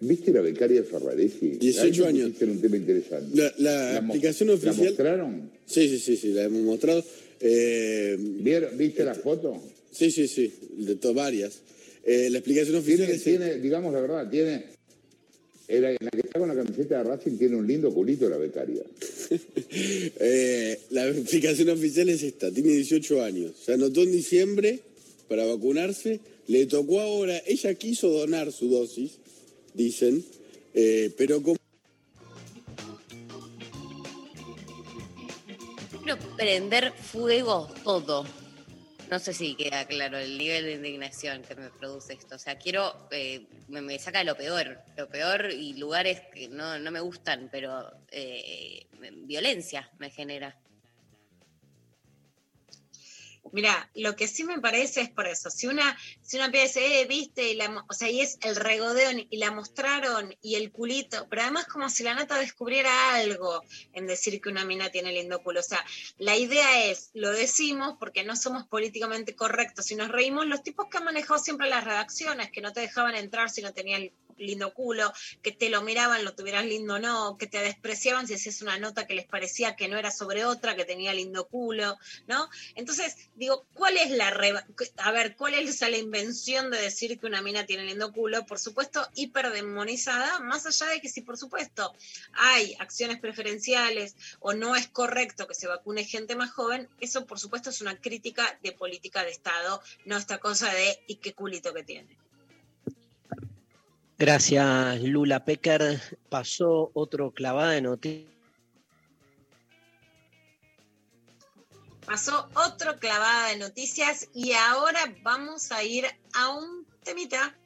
¿Viste la becaria de Ferraresi? 18 Ahí me años. en un tema interesante. La, la aplicación ¿La oficial. mostraron? Sí, sí, sí, sí, la hemos mostrado. Eh, ¿Vieron- ¿Viste la foto? Sí, sí, sí, de to- varias. Eh, la explicación oficial Tiene, es tiene, digamos la verdad, tiene. La, la que está con la camiseta de Racing tiene un lindo culito la becaria. Eh, la explicación oficial es esta, tiene 18 años, se anotó en diciembre para vacunarse, le tocó ahora, ella quiso donar su dosis, dicen, eh, pero como... Quiero prender fuego todo. No sé si queda claro el nivel de indignación que me produce esto. O sea, quiero, eh, me, me saca lo peor, lo peor y lugares que no, no me gustan, pero eh, violencia me genera. Mira, lo que sí me parece es por eso. Si una, si una pieza dice, eh, viste, y la, o sea, y es el regodeo y la mostraron y el culito, pero además como si la nata descubriera algo en decir que una mina tiene lindo culo. O sea, la idea es, lo decimos porque no somos políticamente correctos y nos reímos los tipos que han manejado siempre las redacciones, que no te dejaban entrar si no tenías lindo culo, que te lo miraban, lo tuvieras lindo o no, que te despreciaban si hacías una nota que les parecía que no era sobre otra, que tenía lindo culo, ¿no? Entonces, digo, ¿cuál es la a ver, cuál es la invención de decir que una mina tiene lindo culo? Por supuesto, hiperdemonizada, más allá de que si por supuesto hay acciones preferenciales o no es correcto que se vacune gente más joven, eso por supuesto es una crítica de política de Estado, no esta cosa de y qué culito que tiene. Gracias, Lula Pecker. Pasó otro clavada de noticias. Pasó otro clavada de noticias y ahora vamos a ir a un temita.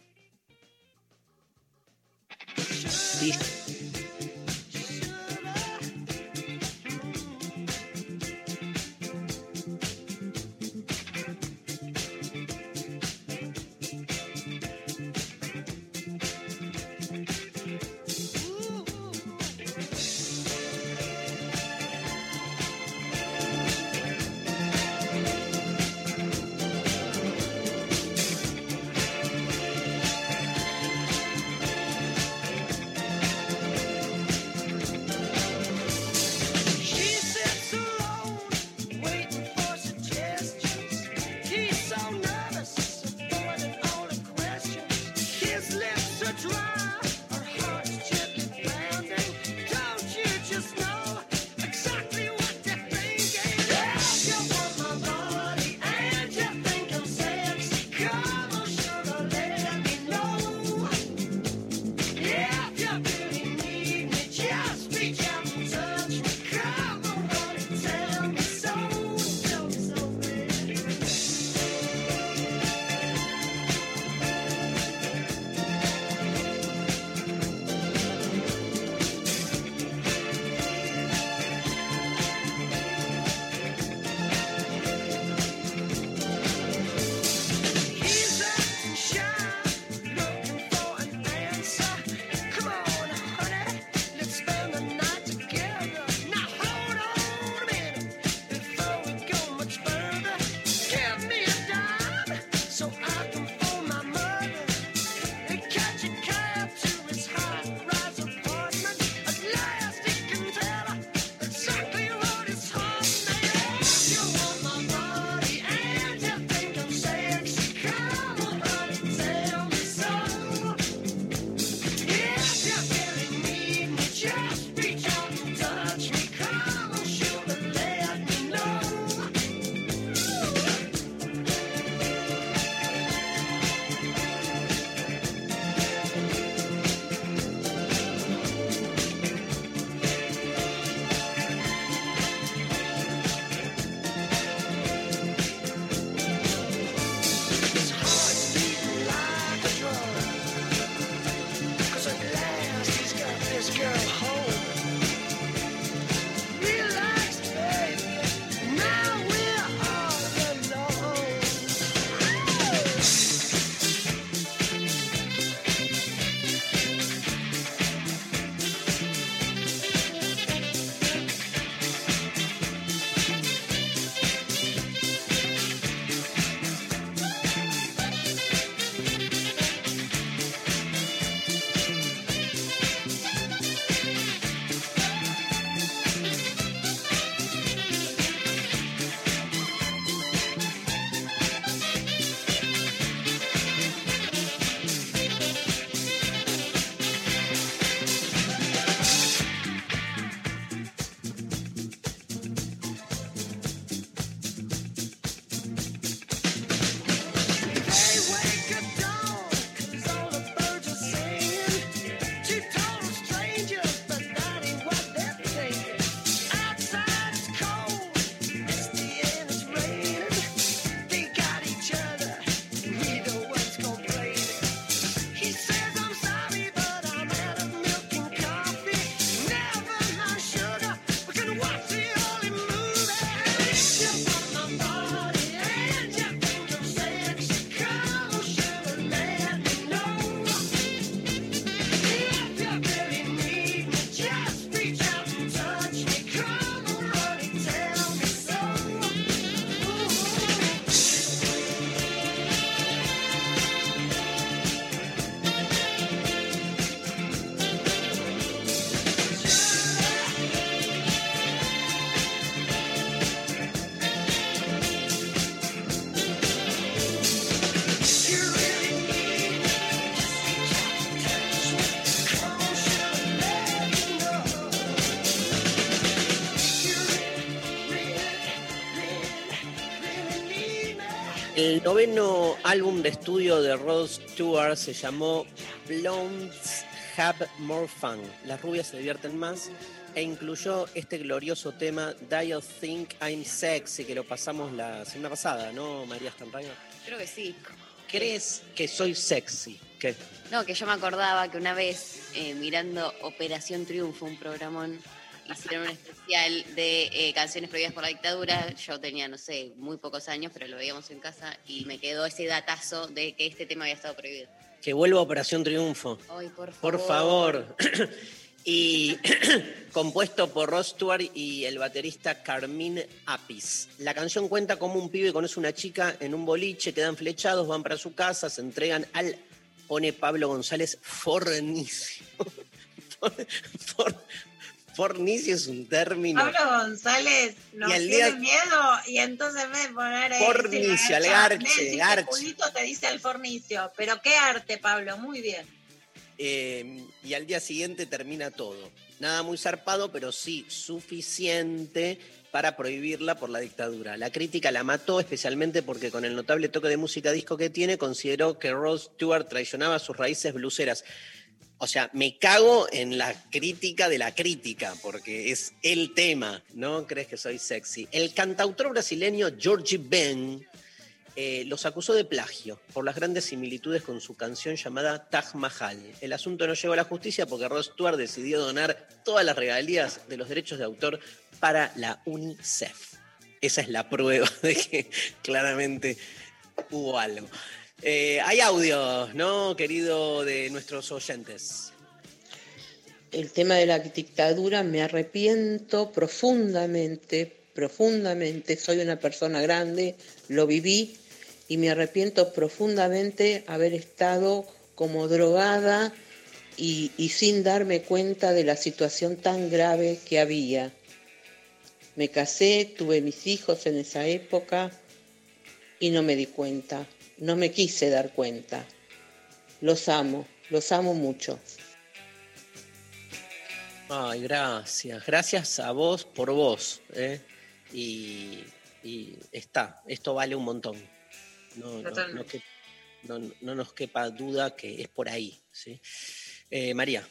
El noveno álbum de estudio de Rod Stewart se llamó Blondes Have More Fun. Las rubias se divierten más e incluyó este glorioso tema Do You Think I'm Sexy que lo pasamos la semana pasada, ¿no, María Stanrayo? Creo que sí. ¿Crees que soy sexy? ¿Qué? No, que yo me acordaba que una vez eh, mirando Operación Triunfo, un programón, hicieron un especial de eh, canciones prohibidas por la dictadura. Yo tenía, no sé, muy pocos años, pero lo veíamos en casa y me quedó ese datazo de que este tema había estado prohibido. Que vuelva a Operación Triunfo. Ay, por favor. Por favor. y compuesto por Ross Stewart y el baterista Carmine Apis. La canción cuenta como un pibe conoce una chica en un boliche, quedan flechados, van para su casa, se entregan al, pone Pablo González, fornicio. For- fornicio es un término. Pablo González nos Y al tiene día- miedo y entonces en vez de poner Fornicio, al garcha, garche. Julito te dice el fornicio. Pero qué arte, Pablo, muy bien. Eh, y al día siguiente termina todo. Nada muy zarpado, pero sí suficiente para prohibirla por la dictadura. La crítica la mató especialmente porque con el notable toque de música disco que tiene, consideró que Rod Stewart traicionaba sus raíces bluseras. O sea, me cago en la crítica de la crítica, porque es el tema, ¿no? ¿Crees que soy sexy? El cantautor brasileño Georgie Ben eh, los acusó de plagio por las grandes similitudes con su canción llamada Taj Mahal. El asunto no llegó a la justicia porque Rod Stewart decidió donar todas las regalías de los derechos de autor para la UNICEF. Esa es la prueba de que claramente hubo algo. Eh, hay audios, ¿no, querido, de nuestros oyentes? el tema de la dictadura me arrepiento profundamente, profundamente. Soy una persona grande, lo viví y me arrepiento profundamente haber estado como drogada y, y sin darme cuenta de la situación tan grave que había. Me casé, tuve mis hijos en esa época y no me di cuenta, no me quise dar cuenta. Los amo, los amo mucho. Ay, gracias. Gracias a vos por vos. ¿eh? Y, y está, esto vale un montón. No, no, no, que- no nos quepa duda que es por ahí. ¿sí? Eh, María,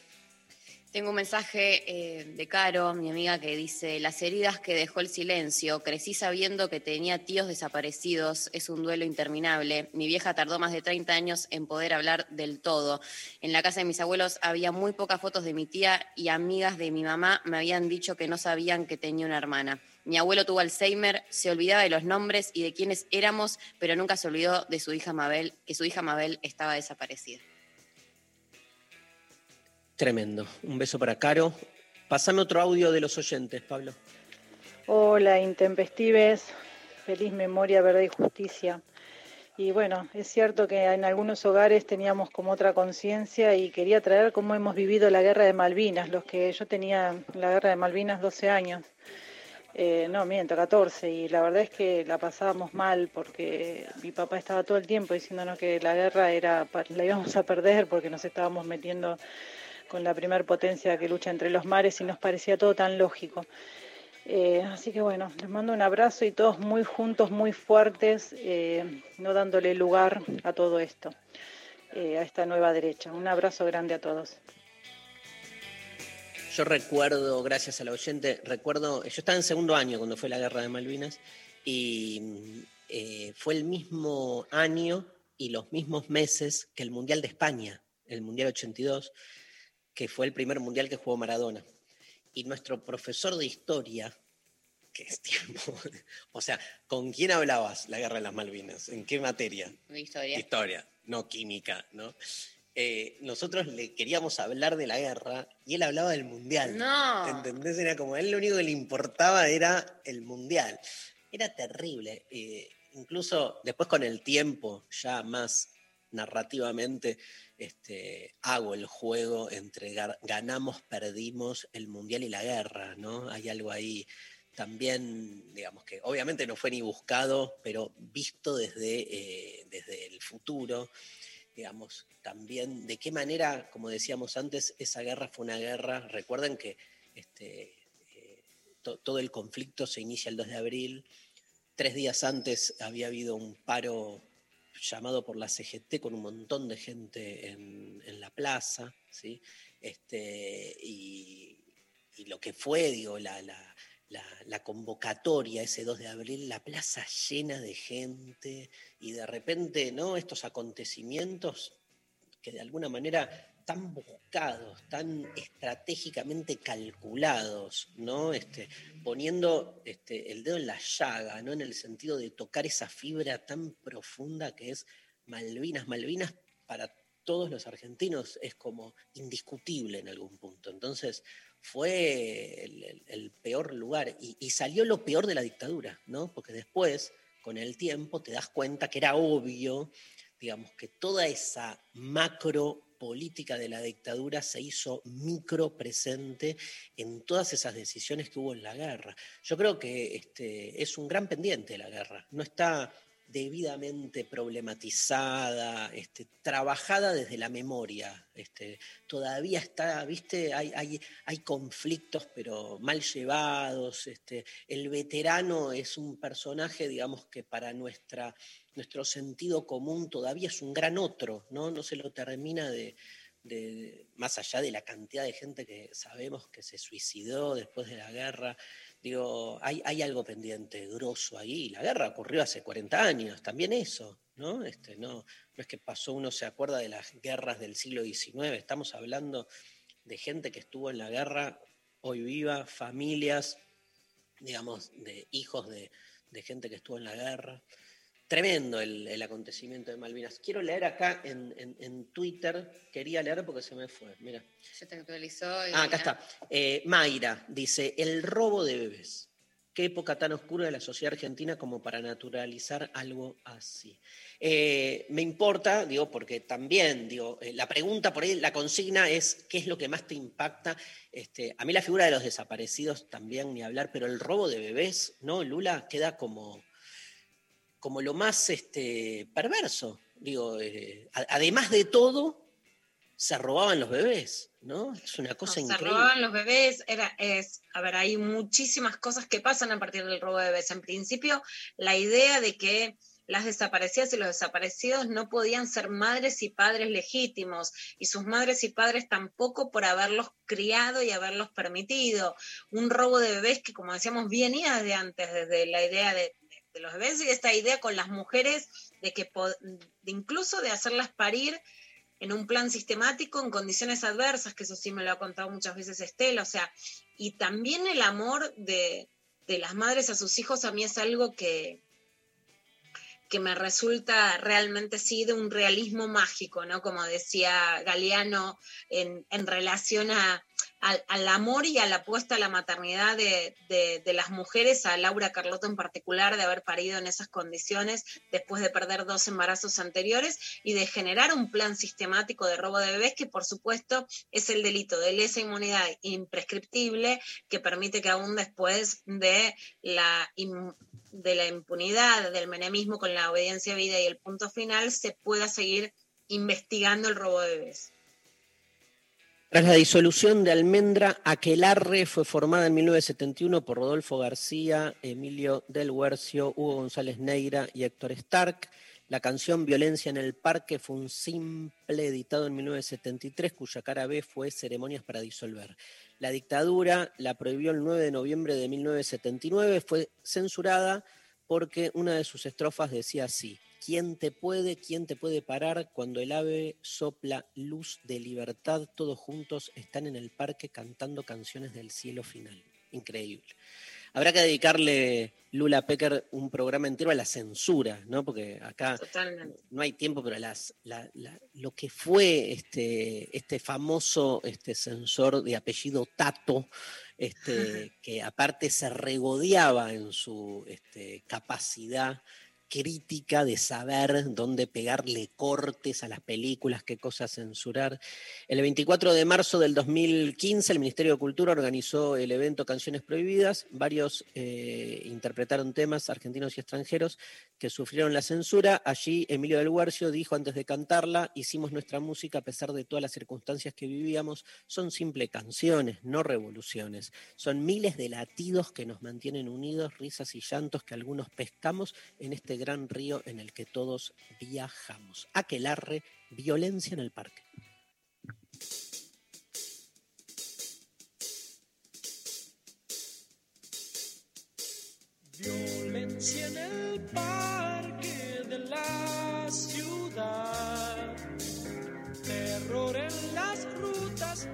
Tengo un mensaje eh, de Caro, mi amiga, que dice, las heridas que dejó el silencio, crecí sabiendo que tenía tíos desaparecidos, es un duelo interminable. Mi vieja tardó más de 30 años en poder hablar del todo. En la casa de mis abuelos había muy pocas fotos de mi tía y amigas de mi mamá me habían dicho que no sabían que tenía una hermana. Mi abuelo tuvo Alzheimer, se olvidaba de los nombres y de quiénes éramos, pero nunca se olvidó de su hija Mabel, que su hija Mabel estaba desaparecida. Tremendo. Un beso para Caro. Pasame otro audio de los oyentes, Pablo. Hola, intempestives, feliz memoria, verdad y justicia. Y bueno, es cierto que en algunos hogares teníamos como otra conciencia y quería traer cómo hemos vivido la guerra de Malvinas, los que yo tenía en la guerra de Malvinas 12 años. Eh, no, miento, 14. Y la verdad es que la pasábamos mal porque mi papá estaba todo el tiempo diciéndonos que la guerra era la íbamos a perder porque nos estábamos metiendo con la primer potencia que lucha entre los mares y nos parecía todo tan lógico. Eh, así que bueno, les mando un abrazo y todos muy juntos, muy fuertes, eh, no dándole lugar a todo esto, eh, a esta nueva derecha. Un abrazo grande a todos. Yo recuerdo, gracias al oyente, recuerdo, yo estaba en segundo año cuando fue la guerra de Malvinas y fue el mismo año y los mismos meses que el Mundial de España, el Mundial 82, que fue el primer Mundial que jugó Maradona. Y nuestro profesor de historia, que es tiempo, o sea, ¿con quién hablabas la guerra de las Malvinas? ¿En qué materia? Historia. Historia, no química, ¿no? Eh, nosotros le queríamos hablar de la guerra y él hablaba del mundial. No. ¿Entendés? Era como a él lo único que le importaba era el mundial. Era terrible. Eh, incluso después con el tiempo, ya más narrativamente, este, hago el juego entre ganamos, perdimos el mundial y la guerra, ¿no? Hay algo ahí también, digamos que obviamente no fue ni buscado, pero visto desde, eh, desde el futuro, digamos, también de qué manera, como decíamos antes, esa guerra fue una guerra, recuerden que este, eh, to- todo el conflicto se inicia el 2 de abril, tres días antes había habido un paro llamado por la CGT con un montón de gente en, en la plaza, ¿sí? Este, y, y lo que fue, digo, la, la, la, convocatoria ese 2 de abril, la plaza llena de gente y de repente, ¿no? Estos acontecimientos que de alguna manera tan buscados, tan estratégicamente calculados, ¿no? Este, poniendo este, el dedo en la llaga, ¿no? En el sentido de tocar esa fibra tan profunda que es Malvinas. Malvinas para todos los argentinos es como indiscutible en algún punto. Entonces, fue el, peor lugar y, y salió lo peor de la dictadura, ¿no? Porque después, con el tiempo, te das cuenta que era obvio, digamos, que toda esa macro política de la dictadura se hizo micro presente en todas esas decisiones que hubo en la guerra. Yo creo que este, es un gran pendiente de la guerra. No está debidamente problematizada, este, trabajada desde la memoria. Este, todavía está, viste, hay, conflictos, pero mal llevados. Este, el veterano es un personaje, digamos, que para nuestra, nuestro sentido común todavía es un gran otro, ¿no? No se lo termina de- más allá de la cantidad de gente que sabemos que se suicidó después de la guerra, digo, hay, hay algo pendiente, grosso ahí. La guerra ocurrió hace 40 años, también eso, ¿no? Este, no, no es que pasó, uno se acuerda de las guerras del siglo XIX, estamos hablando de gente que estuvo en la guerra, hoy viva, familias, digamos, de hijos de, de gente que estuvo en la guerra. Tremendo el, el acontecimiento de Malvinas. Quiero leer acá en, en- en Twitter, quería leer porque se me fue, mira. Se te actualizó. y- Ah, acá está. Eh, Mayra dice, el robo de bebés. Qué época tan oscura de la sociedad argentina como para naturalizar algo así. Eh, me importa, digo, porque también, digo, eh, la pregunta por ahí, la consigna es, ¿qué es lo que más te impacta? Este, a mí la figura de los desaparecidos también, ni hablar, pero el robo de bebés, ¿no? Lula queda como, como lo más este, perverso. Digo, eh, a- además de todo, se robaban los bebés, ¿no? Es una cosa se increíble. robaban los bebés, era, es, a ver, hay muchísimas cosas que pasan a partir del robo de bebés. En principio, la idea de que las desaparecidas y los desaparecidos no podían ser madres y padres legítimos, y sus madres y padres tampoco por haberlos criado y haberlos permitido. Un robo de bebés que, como decíamos, venía desde antes, desde la idea de, de- los bebés y esta idea con las mujeres de que de incluso de hacerlas parir en un plan sistemático, en condiciones adversas, que eso sí me lo ha contado muchas veces Estela, o sea, y también el amor de, de las madres a sus hijos a mí es algo que, que me resulta realmente sí de un realismo mágico, ¿no? Como decía Galeano, en, en relación a, al, al amor y a la apuesta a la maternidad de, de- las mujeres, a Laura Carlotto en particular, de haber parido en esas condiciones después de perder dos embarazos anteriores y de generar un plan sistemático de robo de bebés que por supuesto es el delito de lesa inmunidad imprescriptible que permite que aún después de la, de la impunidad del menemismo con la obediencia a vida y el punto final se pueda seguir investigando el robo de bebés. Tras la disolución de Almendra, Aquelarre fue formada en 1971 por Rodolfo García, Emilio Del Huercio, Hugo González Neira y Héctor Stark. La canción Violencia en el Parque fue un simple editado en 1973, cuya cara B fue Ceremonias para disolver. La dictadura la prohibió el 9 de noviembre de 1979, fue censurada porque una de sus estrofas decía así, ¿quién te puede, quién te puede parar cuando el ave sopla luz de libertad? Todos juntos están en el parque cantando canciones del cielo final. Increíble. Habrá que dedicarle, Lula Pecker, un programa entero a la censura, ¿no? Porque acá Totalmente. no hay tiempo, pero las, la- la- lo que fue este, este famoso este censor de apellido Tato, este, que aparte se regodeaba en su este, capacidad crítica de saber dónde pegarle cortes a las películas, qué cosas censurar. El 24 de marzo del 2015 el Ministerio de Cultura organizó el evento Canciones Prohibidas. Varios eh, interpretaron temas argentinos y extranjeros que sufrieron la censura. Allí Emilio del Guercio dijo antes de cantarla, hicimos nuestra música a pesar de todas las circunstancias que vivíamos. Son simples canciones, no revoluciones. Son miles de latidos que nos mantienen unidos, risas y llantos que algunos pescamos en este gran río en el que todos viajamos. Aquelarre, violencia en el parque. Violencia en el parque de la ciudad, terror en las rutas,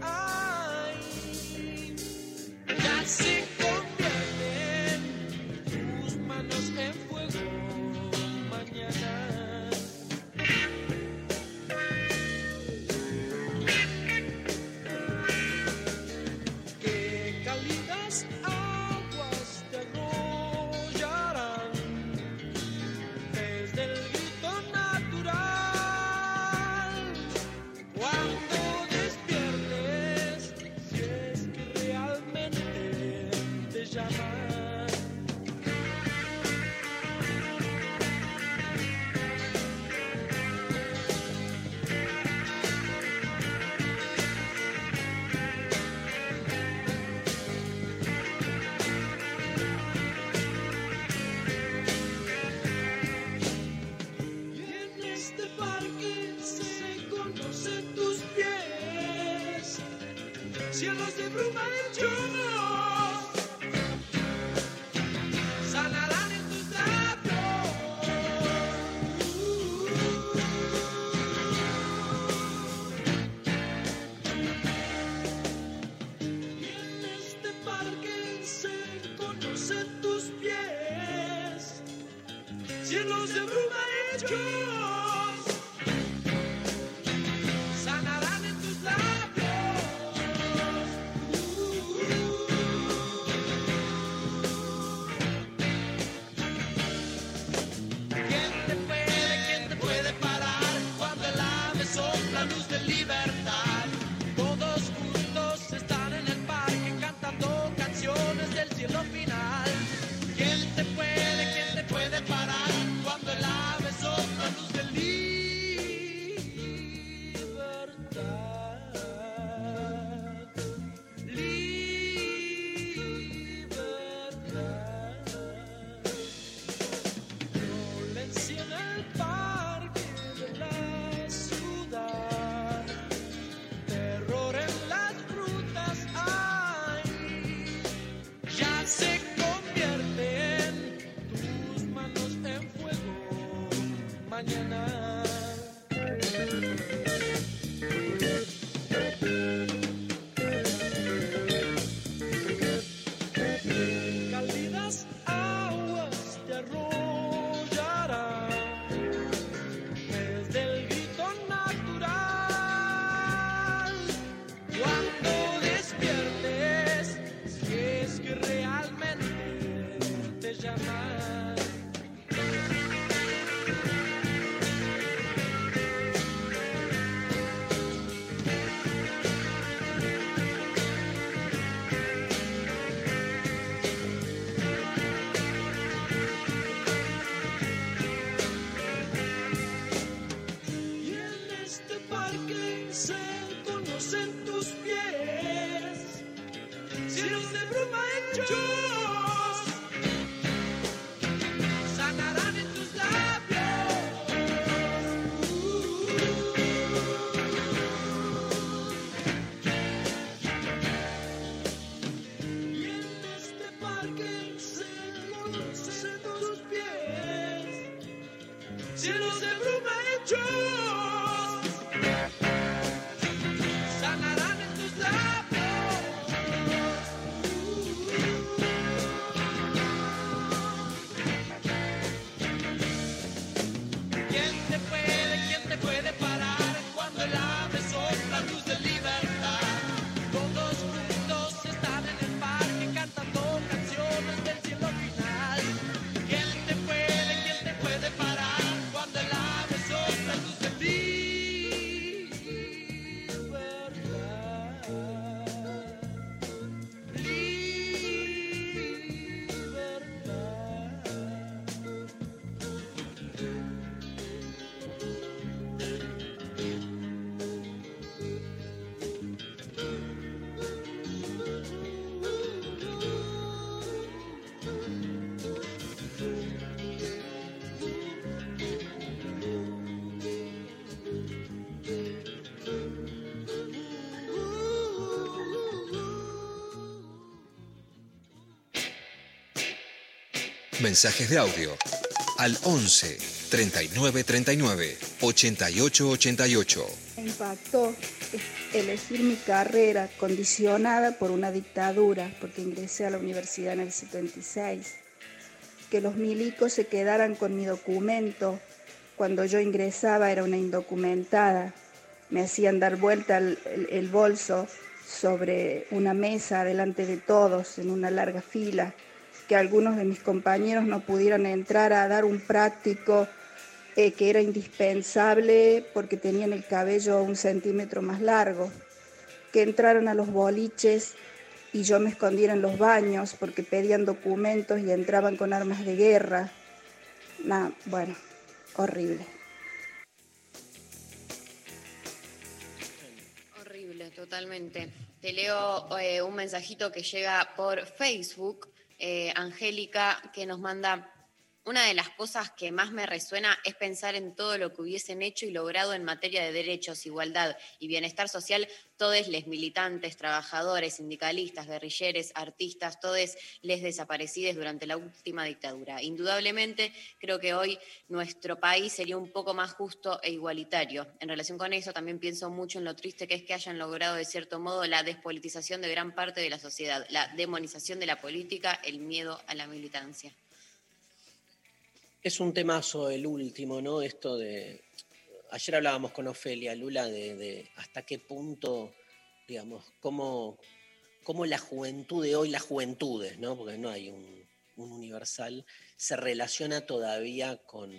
cielos de bruma hechos, sanarán mensajes de audio al 11 39 39 88 88. Me impactó elegir mi carrera condicionada por una dictadura, porque ingresé a la universidad en el 76. Que los milicos se quedaran con mi documento. Cuando yo ingresaba era una indocumentada. Me hacían dar vuelta el, el- el bolso sobre una mesa delante de todos en una larga fila. Que algunos de mis compañeros no pudieran entrar a dar un práctico eh, que era indispensable porque tenían el cabello un centímetro más largo, que entraron a los boliches y yo me escondiera en los baños porque pedían documentos y entraban con armas de guerra. Nah, bueno, horrible. Horrible, totalmente. Te leo eh, un mensajito que llega por Facebook, eh, Angélica, que nos manda, una de las cosas que más me resuena es pensar en todo lo que hubiesen hecho y logrado en materia de derechos, igualdad y bienestar social, todos les militantes, trabajadores, sindicalistas, guerrilleros, artistas, todos les desaparecidos durante la última dictadura. Indudablemente, creo que hoy nuestro país sería un poco más justo e igualitario. En relación con eso, también pienso mucho en lo triste que es que hayan logrado, de cierto modo, la despolitización de gran parte de la sociedad, la demonización de la política, el miedo a la militancia. Es un temazo el último, ¿no? Esto de. Ayer hablábamos con Ofelia Lula de, hasta qué punto, digamos, cómo, cómo la juventud de hoy, las juventudes, ¿no? Porque no hay un, un universal, se relaciona todavía con,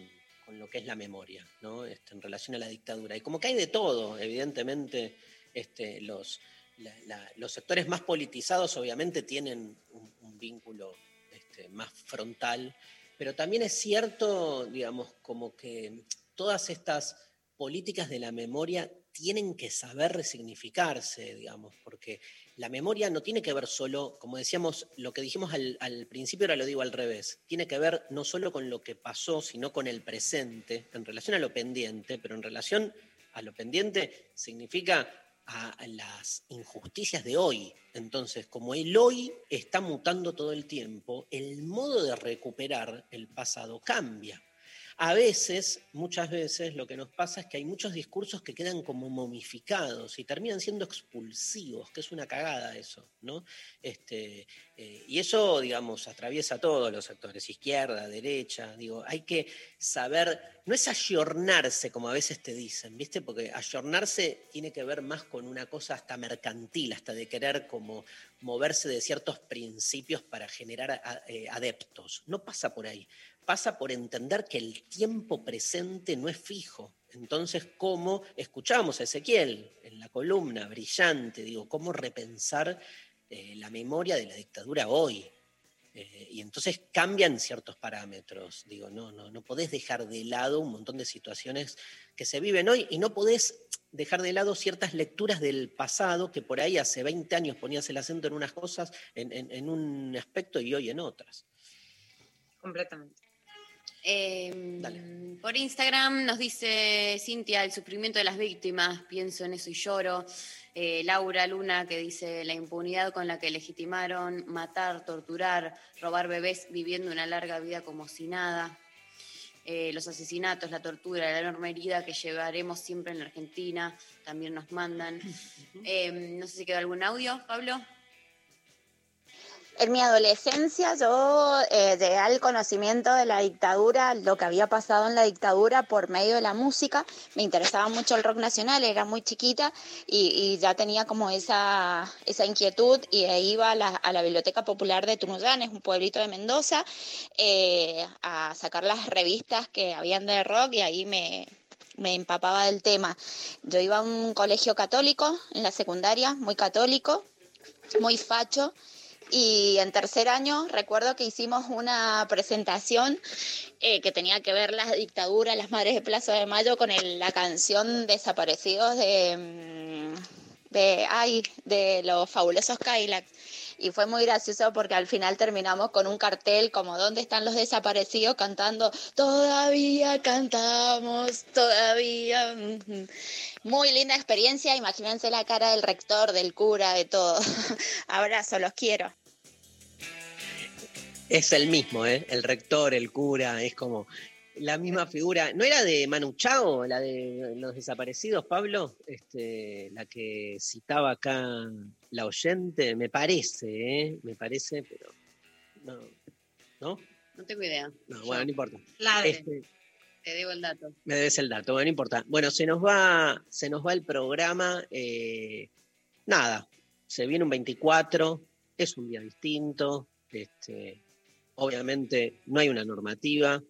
con lo que es la memoria, ¿no? Este, en relación a la dictadura. Y como que hay de todo, evidentemente, este, los, los sectores más politizados obviamente tienen un, un vínculo este, más frontal, pero también es cierto, digamos, como que todas estas políticas de la memoria tienen que saber resignificarse, digamos, porque la memoria no tiene que ver solo, como decíamos, lo que dijimos al, principio, ahora lo digo al revés, tiene que ver no solo con lo que pasó, sino con el presente, en relación a lo pendiente, pero en relación a lo pendiente significa a las injusticias de hoy. Entonces, como el hoy está mutando todo el tiempo, el modo de recuperar el pasado cambia. A veces, muchas veces, lo que nos pasa es que hay muchos discursos que quedan como momificados y terminan siendo expulsivos, que es una cagada eso, ¿no? Este, eh, y eso, digamos, atraviesa todos los sectores, izquierda, derecha, digo, hay que saber, no es ayornarse como a veces te dicen, ¿viste? Porque ayornarse tiene que ver más con una cosa hasta mercantil, hasta de querer como moverse de ciertos principios para generar eh, adeptos. No pasa por ahí, pasa por entender que el tiempo presente no es fijo. Entonces, ¿cómo escuchamos a Ezequiel en la columna brillante? Digo, ¿cómo repensar eh, la memoria de la dictadura hoy? Eh, y entonces cambian ciertos parámetros. Digo, no, no, no podés dejar de lado un montón de situaciones que se viven hoy y no podés dejar de lado ciertas lecturas del pasado que por ahí hace 20 años ponías el acento en unas cosas, en, un aspecto y hoy en otras. Completamente. Eh, por Instagram nos dice Cintia, el sufrimiento de las víctimas, pienso en eso y lloro. Eh, Laura Luna que dice la impunidad con la que legitimaron matar, torturar, robar bebés viviendo una larga vida como si nada. Eh, los asesinatos, la tortura, la enorme herida que llevaremos siempre en la Argentina, también nos mandan. Eh, no sé si quedó algún audio, Pablo. En mi adolescencia yo eh, llegué al conocimiento de la dictadura, lo que había pasado en la dictadura por medio de la música. Me interesaba mucho el rock nacional, era muy chiquita y, y ya tenía como esa, esa inquietud y iba a la, a la Biblioteca Popular de Tunuyanes, un pueblito de Mendoza, eh, a sacar las revistas que habían de rock y ahí me, me empapaba del tema. Yo iba a un colegio católico en la secundaria, muy católico, muy facho. Y en tercer año recuerdo que hicimos una presentación eh, que tenía que ver la dictadura, las madres de Plaza de Mayo con el- la canción Desaparecidos de, mm, de, ay, de los fabulosos Cadillacs. Y fue muy gracioso porque al final terminamos con un cartel como ¿Dónde están los desaparecidos? cantando Todavía cantamos, todavía. Muy linda experiencia, imagínense la cara del rector, del cura, de todo. Abrazo, los quiero. Es el mismo, ¿eh? El rector, el cura, es como la misma figura. ¿No era de Manu Chao, la de los desaparecidos, Pablo? Este, la que citaba acá la oyente, me parece, ¿eh? Me parece, pero no. ¿No? No tengo idea. No, bueno, no importa. La de- Este, Te debo el dato. me debes el dato, bueno, no importa. Bueno, se nos va, se nos va el programa. eh, nada, se viene un 24, es un día distinto. Este, obviamente no hay una normativa,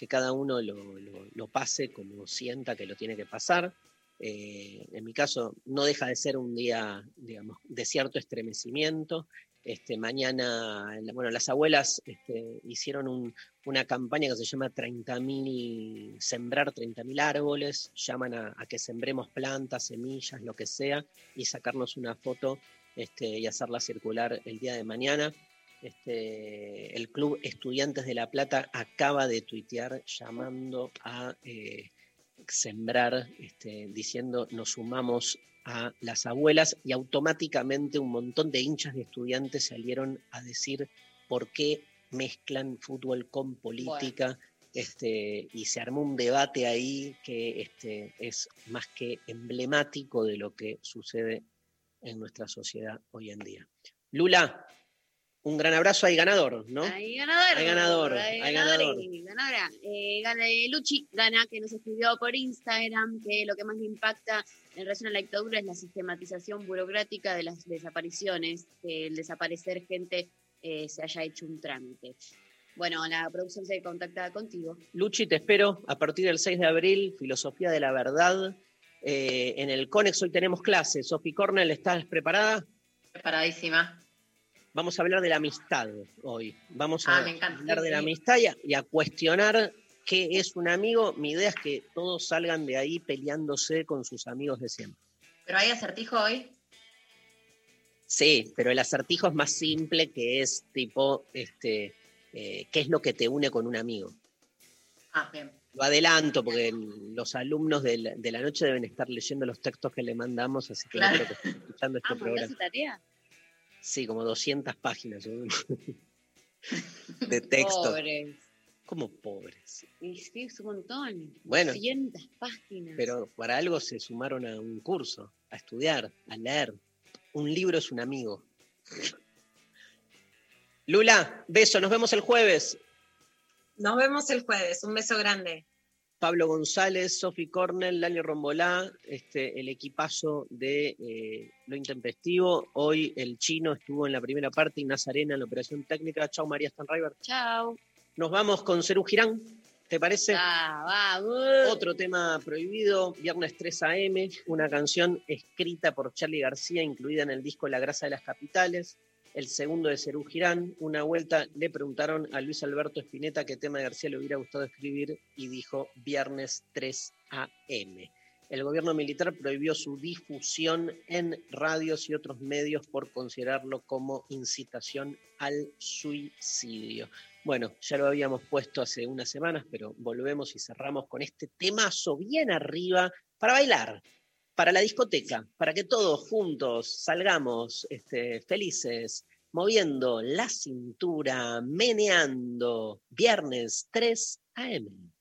que cada uno lo, lo- pase como sienta que lo tiene que pasar. Eh, en mi caso, no deja de ser un día, digamos, de cierto estremecimiento. Este, mañana, bueno, las abuelas este, hicieron un- una campaña que se llama 30.000, sembrar 30.000 árboles, llaman a, a que sembremos plantas, semillas, lo que sea, y sacarnos una foto este, y hacerla circular el día de mañana. Este, el Club Estudiantes de La Plata acaba de tuitear llamando a eh, sembrar, este, diciendo nos sumamos a las abuelas y automáticamente un montón de hinchas de estudiantes salieron a decir por qué mezclan fútbol con política. Este, y se armó un debate ahí que este, es más que emblemático de lo que sucede en nuestra sociedad hoy en día. Lula, un gran abrazo, hay ganador, ¿no? Hay ganador. Hay ganador, Hay hay ganador ganadora. Eh, gana eh, Luchi, gana, que nos escribió por Instagram, que lo que más le impacta en relación a la dictadura es la sistematización burocrática de las desapariciones, que el desaparecer gente eh, se haya hecho un trámite. Bueno, la producción se contacta contigo. Luchi, te espero a partir del 6 de abril, Filosofía de la Verdad. Eh, en el CONEX hoy tenemos clases. Sophie Cornell, ¿estás preparada? Preparadísima. Vamos a hablar de la amistad hoy. Vamos a Ah, encanta, hablar sí, de la amistad y a, y a cuestionar qué es un amigo. Mi idea es que todos salgan de ahí peleándose con sus amigos de siempre. ¿Pero hay acertijo hoy? Sí, pero el acertijo es más simple, que es tipo, este, eh, ¿qué es lo que te une con un amigo? Ah, bien. Lo adelanto porque el- los alumnos de la, de la noche deben estar leyendo los textos que le mandamos, así que Claro. no creo que estén escuchando este Ah, ¿mandaste programa. tarea? Sí, como 200 páginas ¿no? de texto. Pobres. Como pobres. Y sí, es un montón. Bueno. 200 páginas. Pero para algo se sumaron a un curso, a estudiar, a leer. Un libro es un amigo. Lula, beso, nos vemos el jueves. Nos vemos el jueves. Un beso grande. Pablo González, Sofi Cornell, Lali Rombolá, este, el equipazo de eh, Lo Intempestivo. Hoy el chino estuvo en la primera parte y Nazarena en la operación técnica. Chao María Stanriver. Chao. Nos vamos con Cerú Girán, ¿te parece? Ah, vamos. Otro tema prohibido, viernes 3 AM, una canción escrita por Charlie García, incluida en el disco La Grasa de las Capitales. El segundo de Cerú Girán, una vuelta le preguntaron a Luis Alberto Spinetta qué tema de García le hubiera gustado escribir y dijo viernes 3 AM. El gobierno militar prohibió su difusión en radios y otros medios por considerarlo como incitación al suicidio. Bueno, ya lo habíamos puesto hace unas semanas, pero volvemos y cerramos con este temazo bien arriba para bailar, para la discoteca, para que todos juntos salgamos este, felices, moviendo la cintura, meneando. Viernes 3 AM.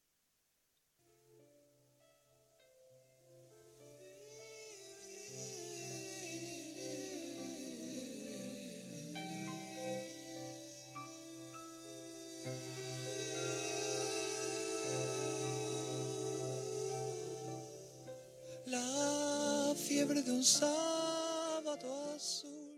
un sábado azul.